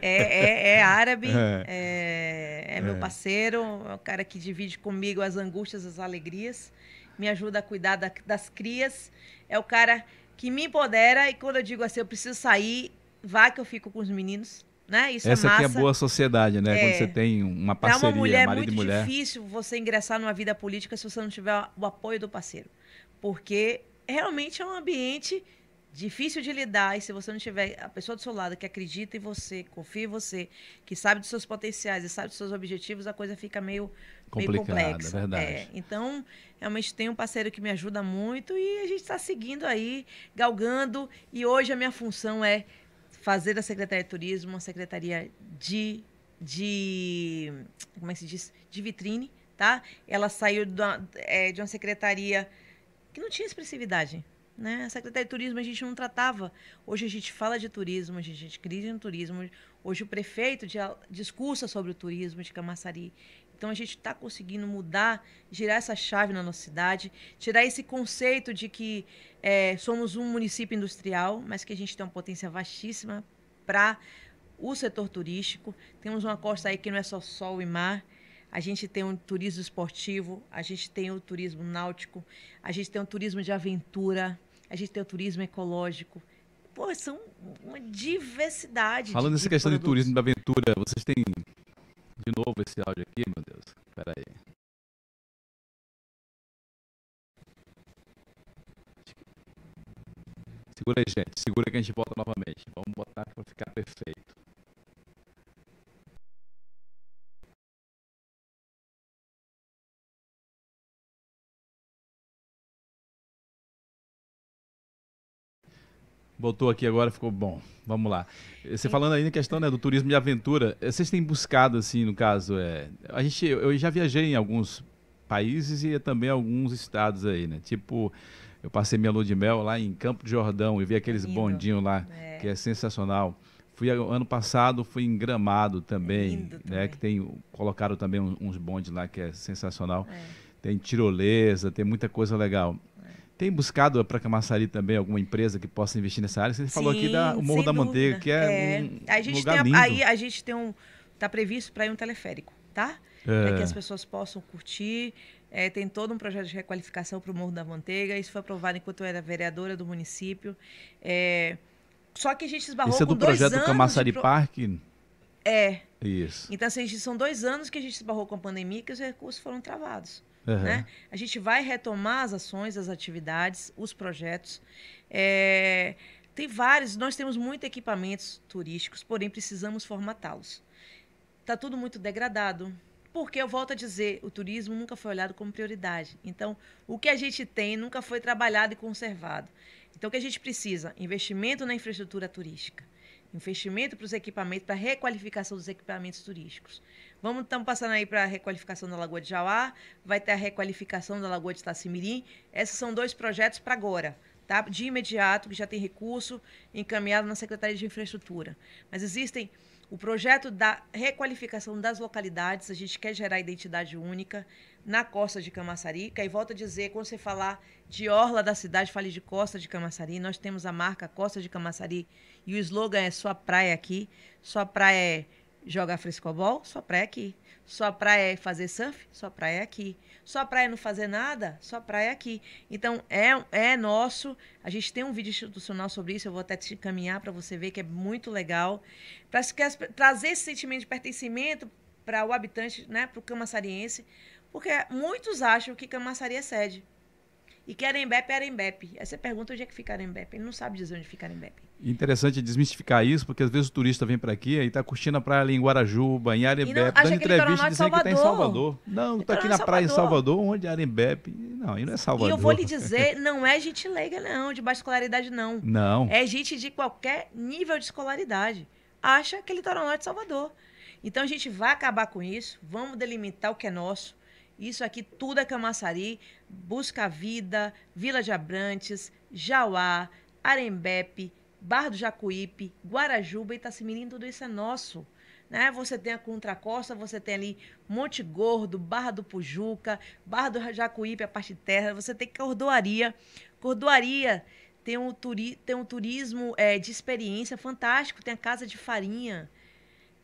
É, é- é árabe, É. é, é meu É. parceiro, é o cara que divide comigo as angústias, as alegrias, me ajuda a cuidar da- das crias. É o cara que me empodera e quando eu digo assim, eu preciso sair, vá que eu fico com os meninos. Né? Isso Essa é aqui massa. é boa sociedade, né? É. Quando você tem uma parceria, uma mulher é marido muito e mulher. difícil você ingressar numa vida política se você não tiver o apoio do parceiro. Porque realmente é um ambiente difícil de lidar e se você não tiver a pessoa do seu lado que acredita em você, confia em você, que sabe dos seus potenciais e sabe dos seus objetivos, a coisa fica meio, meio Complicada, complexa. verdade. É, então, realmente tem um parceiro que me ajuda muito e a gente está seguindo aí, galgando. E hoje a minha função é fazer da Secretaria de Turismo uma secretaria de, de como é que se diz? De vitrine, tá? Ela saiu da- é, de uma secretaria que não tinha expressividade. Né? A Secretaria de Turismo a gente não tratava. Hoje a gente fala de turismo, a gente crise no turismo. Hoje o prefeito discursa sobre o turismo de Camaçari. Então a gente está conseguindo mudar, girar essa chave na nossa cidade, tirar esse conceito de que é, somos um município industrial, mas que a gente tem uma potência vastíssima para o setor turístico. Temos uma costa aí que não é só sol e mar. A gente tem um turismo esportivo, a gente tem o turismo náutico, a gente tem o turismo de aventura, a gente tem o turismo ecológico. Pô, são uma diversidade. de- Falando nessa de questão de produtos. turismo da aventura, vocês têm de novo esse áudio aqui, meu Deus. Espera aí. Segura aí, gente. Segura que a gente volta novamente. Vamos botar para ficar perfeito. Voltou aqui agora, ficou bom. Vamos lá. Você falando aí na questão né, do turismo de aventura, eh, vocês têm buscado, assim, no caso, é, a gente, eu já viajei em alguns países e também alguns estados aí, né? Tipo, eu passei minha lua de mel lá em Campo de Jordão e vi aqueles Lindo. bondinhos lá, É. que é sensacional. Fui ano passado, fui em Gramado também, Lindo né? também. Que tem, colocaram também uns, uns bondes lá que é sensacional. É. Tem tirolesa, tem muita coisa legal. Tem buscado para Camaçari também alguma empresa que possa investir nessa área? Você falou aqui da Sim, o Morro da Manteiga, dúvida. que é, um a gente lugar tem lindo. aí a gente tem um tá previsto para ir um teleférico, tá? Para É. que as pessoas possam curtir. É, tem todo um projeto de requalificação para o Morro da Manteiga. Isso foi aprovado enquanto eu era vereadora do município. É, só que a gente esbarrou Esse é com do projeto Camaçari pro- Park? É. Isso. Então, assim, são dois anos que a gente esbarrou com a pandemia que os recursos foram travados. Aham. né? A gente vai retomar as ações, as atividades, os projetos. É, tem vários, nós temos muitos equipamentos turísticos, porém precisamos formatá-los. Está tudo muito degradado. Porque eu volto a dizer, o turismo nunca foi olhado como prioridade. Então, o que a gente tem nunca foi trabalhado e conservado. Então, o que a gente precisa? Investimento na infraestrutura turística. Investimento para os equipamentos, para a requalificação dos equipamentos turísticos. Vamos, estamos passando aí para a requalificação da Lagoa de Jauá, vai ter a requalificação da Lagoa de Itacimirim. Esses são dois projetos para agora, tá? De imediato, que já tem recurso encaminhado na Secretaria de Infraestrutura. Mas existem o projeto da requalificação das localidades, a gente quer gerar identidade única na costa de Camaçari, que aí volta a dizer, quando você falar de orla da cidade, fale de costa de Camaçari, nós temos a marca Costa de Camaçari e o slogan é sua praia aqui, sua praia é jogar frescobol, sua praia é aqui. Sua praia é fazer surf, sua praia é aqui. Sua praia é não fazer nada, sua praia é aqui. Então, é, é nosso. A gente tem um vídeo institucional sobre isso, eu vou até te encaminhar para você ver que é muito legal. Para trazer esse sentimento de pertencimento para o habitante, né, para o camaçariense, porque muitos acham que Camaçari é sede. E que Arembepe é Arembepe. Aí você pergunta onde é que fica Arembepe. Ele não sabe dizer onde fica Arembepe. Interessante desmistificar isso, porque às vezes o turista vem para aqui e está curtindo a praia ali em Guarajuba, em Arembepe, acha dando é entrevista litoral dizendo que está em Salvador. Salvador. Não, está aqui na praia em Salvador. Salvador, onde é Arembepe. Não, aí não é Salvador. E eu vou lhe dizer, não é gente leiga, não, de baixa escolaridade, não. Não. É gente de qualquer nível de escolaridade. Acha que é litoral norte de Salvador. Então a gente vai acabar com isso, vamos delimitar o que é nosso. Isso aqui tudo é Camaçari, Busca Vida, Vila de Abrantes, Jauá, Arembepe, Barra do Jacuípe, Guarajuba Itacimirim, tudo isso é nosso. Né? Você tem a Contracosta, você tem ali Monte Gordo, Barra do Pujuca, Barra do Jacuípe, a parte terra, você tem Cordoaria. Cordoaria tem um, turi tem um turismo é, de experiência fantástico, tem a Casa de Farinha.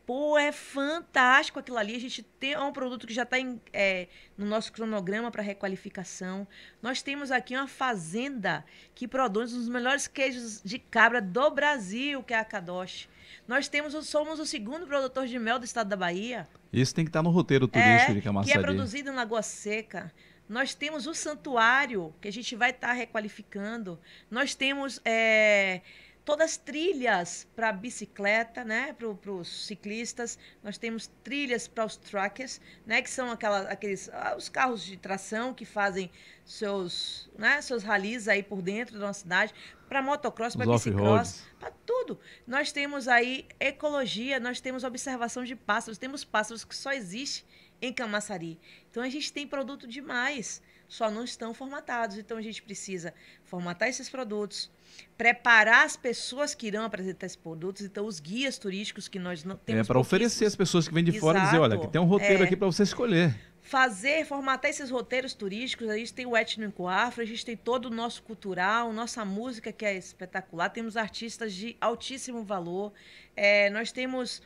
Pô, é fantástico aquilo ali. A gente tem é um produto que já está é, no nosso cronograma para requalificação. Nós temos aqui uma fazenda que produz um dos melhores queijos de cabra do Brasil, que é a Kadosh. Nós temos, somos o segundo produtor de mel do estado da Bahia. Isso tem que estar tá no roteiro turístico é, de Camaçari. Que é produzido em Lagoa Seca. Nós temos o santuário, que a gente vai estar tá requalificando. Nós temos é, todas as trilhas para bicicleta, né, para os ciclistas. Nós temos trilhas para os truckers, né, que são aquela, aqueles ah, os carros de tração que fazem seus, né, seus ralis aí por dentro da cidade, para motocross, para bicicross, para tudo. Nós temos aí ecologia, nós temos observação de pássaros, temos pássaros que só existem em Camaçari. Então a gente tem produto demais, só não estão formatados. Então a gente precisa formatar esses produtos, preparar as pessoas que irão apresentar esses produtos, então os guias turísticos que nós não temos. É para oferecer as pessoas que vêm de Exato. fora e dizer, olha, que tem um roteiro é, aqui para você escolher. Fazer, formatar esses roteiros turísticos, a gente tem o étnico afro, a gente tem todo o nosso cultural, nossa música que é espetacular, temos artistas de altíssimo valor, é, nós temos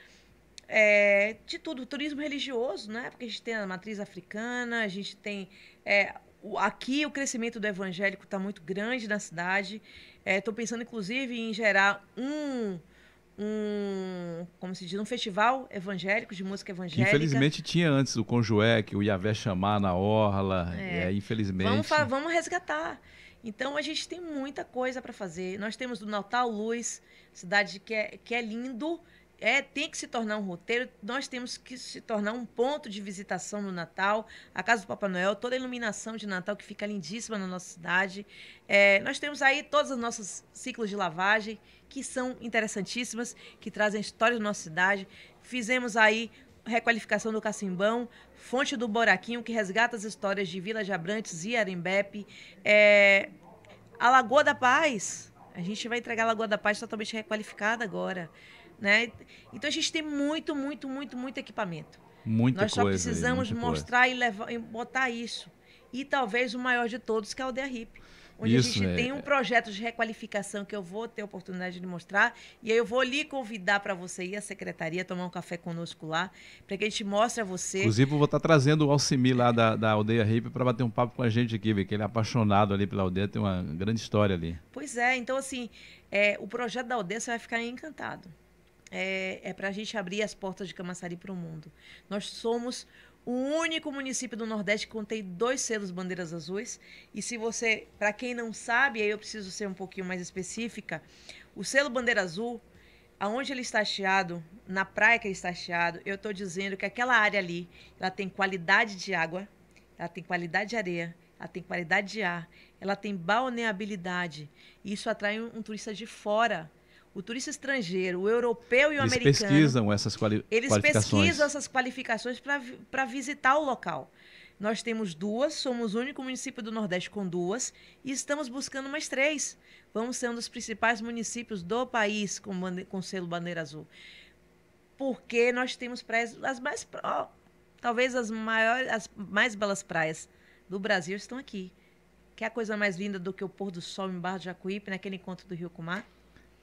é, de tudo, turismo religioso, né? Porque a gente tem a matriz africana, a gente tem. É, o, aqui o crescimento do evangélico está muito grande na cidade. Estou é, pensando, inclusive, em gerar um um, como se diz, um festival evangélico, de música evangélica. Que infelizmente tinha antes o Conjué, que o Iavé chamar na orla, é, é infelizmente. Vamos, vamos resgatar. Então a gente tem muita coisa para fazer. Nós temos do Natal Luz, cidade que é, que é lindo, é, tem que se tornar um roteiro, nós temos que se tornar um ponto de visitação no Natal, a Casa do Papai Noel, toda a iluminação de Natal que fica lindíssima na nossa cidade. É, nós temos aí todos os nossos ciclos de lavagem, que são interessantíssimas, que trazem história da nossa cidade. Fizemos aí requalificação do Cacimbão, Fonte do Boraquinho, que resgata as histórias de Vila de Abrantes e Arembepe. É, a Lagoa da Paz, a gente vai entregar a Lagoa da Paz totalmente requalificada agora. Né? Então a gente tem muito, muito, muito, muito equipamento. Muita Nós só coisa precisamos mostrar e, levar, e botar isso. E talvez o maior de todos, que é o Aldeia Hip. Onde isso, a gente é... tem um projeto de requalificação que eu vou ter a oportunidade de mostrar. E aí eu vou lhe convidar para você ir à secretaria, tomar um café conosco lá, para que a gente mostre a você. Inclusive, eu vou estar tá trazendo o Alcimi lá da, da Aldeia Hip para bater um papo com a gente aqui, porque ele é apaixonado ali pela aldeia, tem uma grande história ali. Pois é, então assim, é, o projeto da aldeia você vai ficar encantado é, é para a gente abrir as portas de Camaçari para o mundo. Nós somos o único município do Nordeste que contém dois selos bandeiras azuis. E se você, para quem não sabe, aí eu preciso ser um pouquinho mais específica, o selo bandeira azul, aonde ele está hasteado, na praia que ele está hasteado, eu estou dizendo que aquela área ali, ela tem qualidade de água, ela tem qualidade de areia, ela tem qualidade de ar, ela tem balneabilidade. E isso atrai um, um turista de fora o turista estrangeiro, o europeu e o eles americano. Eles pesquisam essas quali eles qualificações. Eles pesquisam essas qualificações para visitar o local. Nós temos duas, somos o único município do Nordeste com duas e estamos buscando mais três. Vamos ser um dos principais municípios do país com, com selo bandeira azul. Porque nós temos praias, as mais. Oh, talvez as maiores, as mais belas praias do Brasil estão aqui. Que é a coisa mais linda do que o pôr do sol em Barra do Jacuípe, naquele encontro do Rio Comar?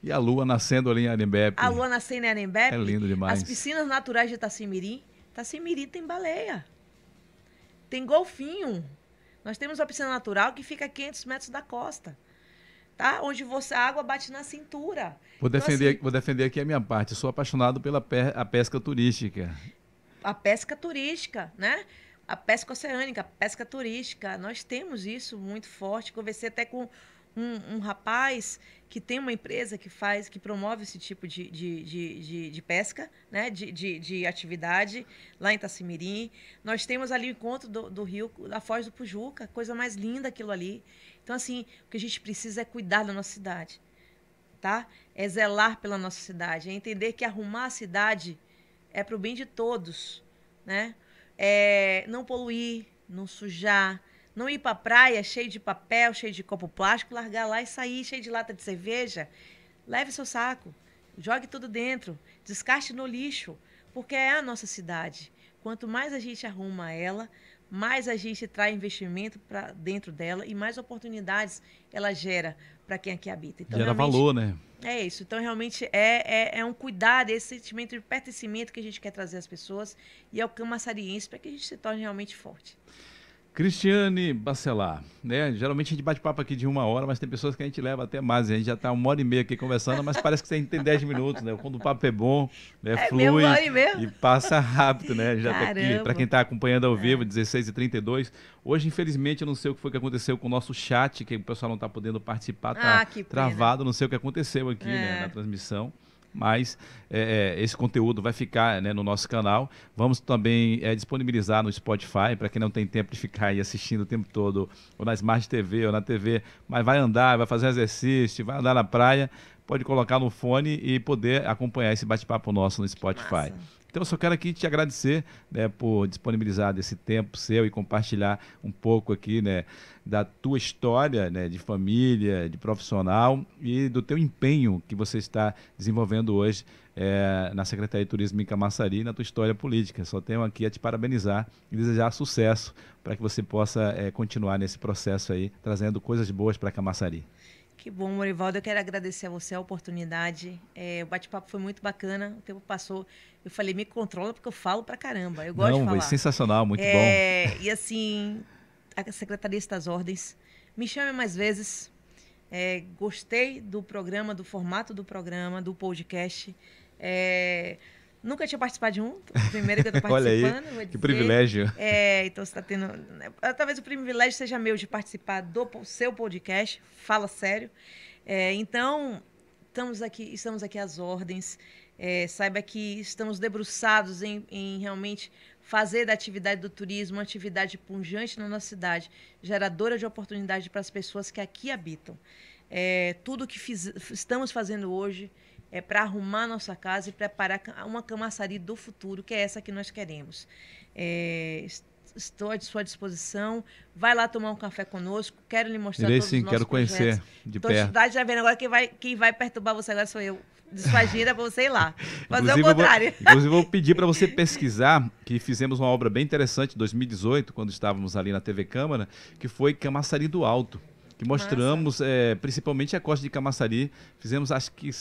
E a lua nascendo ali em Arembepe. A lua nascendo em Arembepe. É lindo demais. As piscinas naturais de Itacimirim. Itacimirim tem baleia. Tem golfinho. Nós temos uma piscina natural que fica a 500 metros da costa. Tá? Onde você, a água bate na cintura. Vou, então, defender, assim, vou defender aqui a minha parte. Sou apaixonado pela pe a pesca turística. A pesca turística, né? A pesca oceânica, a pesca turística. Nós temos isso muito forte. Conversei até com um, um, rapaz que tem uma empresa que faz, que promove esse tipo de, de, de, de, de pesca, né? de, de, de, atividade lá em Itacimirim. Nós temos ali o encontro do, do rio, da Foz do Pujuca, coisa mais linda aquilo ali. Então, assim, o que a gente precisa é cuidar da nossa cidade, tá? É zelar pela nossa cidade, é entender que arrumar a cidade é para o bem de todos, né? É, não poluir, não sujar, não ir para a praia cheio de papel, cheio de copo plástico, largar lá e sair cheio de lata de cerveja. Leve seu saco, jogue tudo dentro, descarte no lixo, porque é a nossa cidade. Quanto mais a gente arruma ela, mais a gente traz investimento para dentro dela e mais oportunidades ela gera para quem aqui habita. Então, gera valor, né? É isso. Então, realmente, é, é, é, um cuidado, esse sentimento de pertencimento que a gente quer trazer às pessoas e ao camaçariense para que a gente se torne realmente forte. Cristiane Bacelar, né? Geralmente a gente bate papo aqui de uma hora, mas tem pessoas que a gente leva até mais. A gente já está uma hora e meia aqui conversando, mas parece que você tem dez minutos, né? Quando o papo é bom, né? É flui e, e passa rápido, né? Já tá aqui. Para quem está acompanhando ao vivo, é. 16h32. Hoje, infelizmente, eu não sei o que foi que aconteceu com o nosso chat, que o pessoal não está podendo participar, tá ah, travado, não sei o que aconteceu aqui né, é. né, na transmissão mas é, é, esse conteúdo vai ficar né, no nosso canal. Vamos também é, disponibilizar no Spotify, para quem não tem tempo de ficar aí assistindo o tempo todo, ou na Smart TV, ou na TV, mas vai andar, vai fazer exercício, vai andar na praia, pode colocar no fone e poder acompanhar esse bate-papo nosso no Spotify. Então, eu só quero aqui te agradecer né, por disponibilizar esse tempo seu e compartilhar um pouco aqui né, da tua história né, de família, de profissional e do teu empenho que você está desenvolvendo hoje é, na Secretaria de Turismo em Camaçari e na tua história política. Só tenho aqui a te parabenizar e desejar sucesso para que você possa é, continuar nesse processo aí, trazendo coisas boas para Camaçari. Que bom, Morivaldo. Eu quero agradecer a você a oportunidade. É, o bate-papo foi muito bacana. O tempo passou. Eu falei, me controla, porque eu falo pra caramba. Eu gosto Não, de falar. Foi sensacional, muito é, bom. E assim, a Secretaria das Ordens, me chame mais vezes. É, gostei do programa, do formato do programa, do podcast. É, Nunca tinha participado de um, primeiro que eu estou participando. Olha aí, que privilégio. É, então você está tendo. Né, talvez o privilégio seja meu de participar do seu podcast, fala sério. É, então, estamos aqui, estamos aqui às ordens. É, saiba que estamos debruçados em, em, realmente fazer da atividade do turismo uma atividade punjante na nossa cidade, geradora de oportunidade para as pessoas que aqui habitam. É, tudo que fiz, estamos fazendo hoje é para arrumar nossa casa e preparar uma camaçaria do futuro, que é essa que nós queremos. É, estou à sua disposição. Vai lá tomar um café conosco. Quero lhe mostrar Irei, todos sim, os nossos quero projetos. conhecer de Tô perto. Estou já vendo agora quem vai, quem vai perturbar você agora sou eu. De sua gira para você ir lá. Fazer o contrário. Vou, inclusive, vou pedir para você pesquisar, que fizemos uma obra bem interessante em 2018, quando estávamos ali na TV Câmara, que foi Camaçari do Alto. Que mostramos é, principalmente a costa de Camaçari. Fizemos, acho que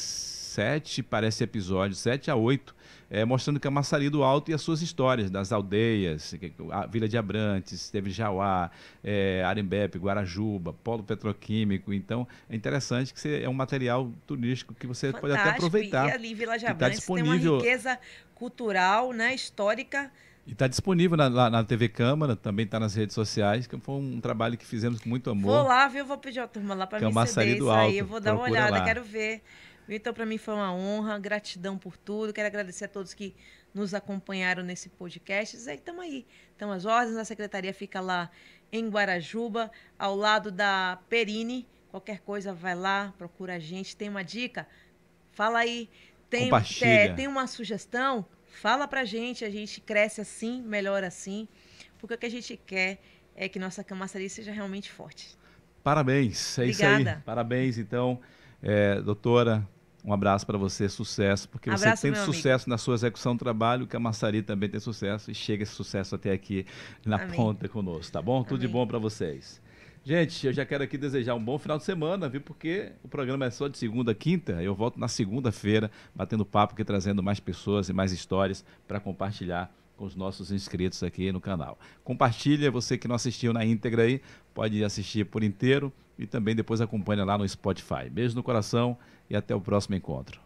sete, parece episódios, sete a oito, é, mostrando que a Maçari do Alto e as suas histórias das aldeias, a Vila de Abrantes, teve Jauá, é, Arembepe, Guarajuba, Polo Petroquímico. Então, é interessante que você, é um material turístico que você Fantástico. pode até aproveitar. E ali, Vila de tá Abrantes tá disponível... tem uma riqueza cultural, né, histórica, e está disponível na, na, na, TV Câmara, também está nas redes sociais, que foi um trabalho que fizemos com muito amor. Vou lá, viu? Vou pedir a turma lá para me ceder isso Alto. aí. Eu vou dar uma olhada, lá. quero ver. Então, para mim foi uma honra, gratidão por tudo. Quero agradecer a todos que nos acompanharam nesse podcast. E estamos aí. Então, as ordens da secretaria fica lá em Guarajuba, ao lado da Perini. Qualquer coisa, vai lá, procura a gente. Tem uma dica? Fala aí. Tem, é, tem uma sugestão? Fala pra gente. A gente cresce assim, melhora assim. Porque o que a gente quer é que nossa camaçaria seja realmente forte. Parabéns, é Obrigada. isso aí. Parabéns, então, é, doutora um abraço para você, sucesso, porque abraço, você tem sucesso amigo. na sua execução do trabalho, que a Massari também tem sucesso e chega esse sucesso até aqui na Amém. ponta conosco, tá bom? Tudo Amém. de bom para vocês. Gente, eu já quero aqui desejar um bom final de semana, viu? Porque o programa é só de segunda a quinta. Eu volto na segunda-feira, batendo papo aqui, trazendo mais pessoas e mais histórias para compartilhar com os nossos inscritos aqui no canal. Compartilha, você que não assistiu na íntegra aí, pode assistir por inteiro e também depois acompanha lá no Spotify. Beijo no coração e até o próximo encontro.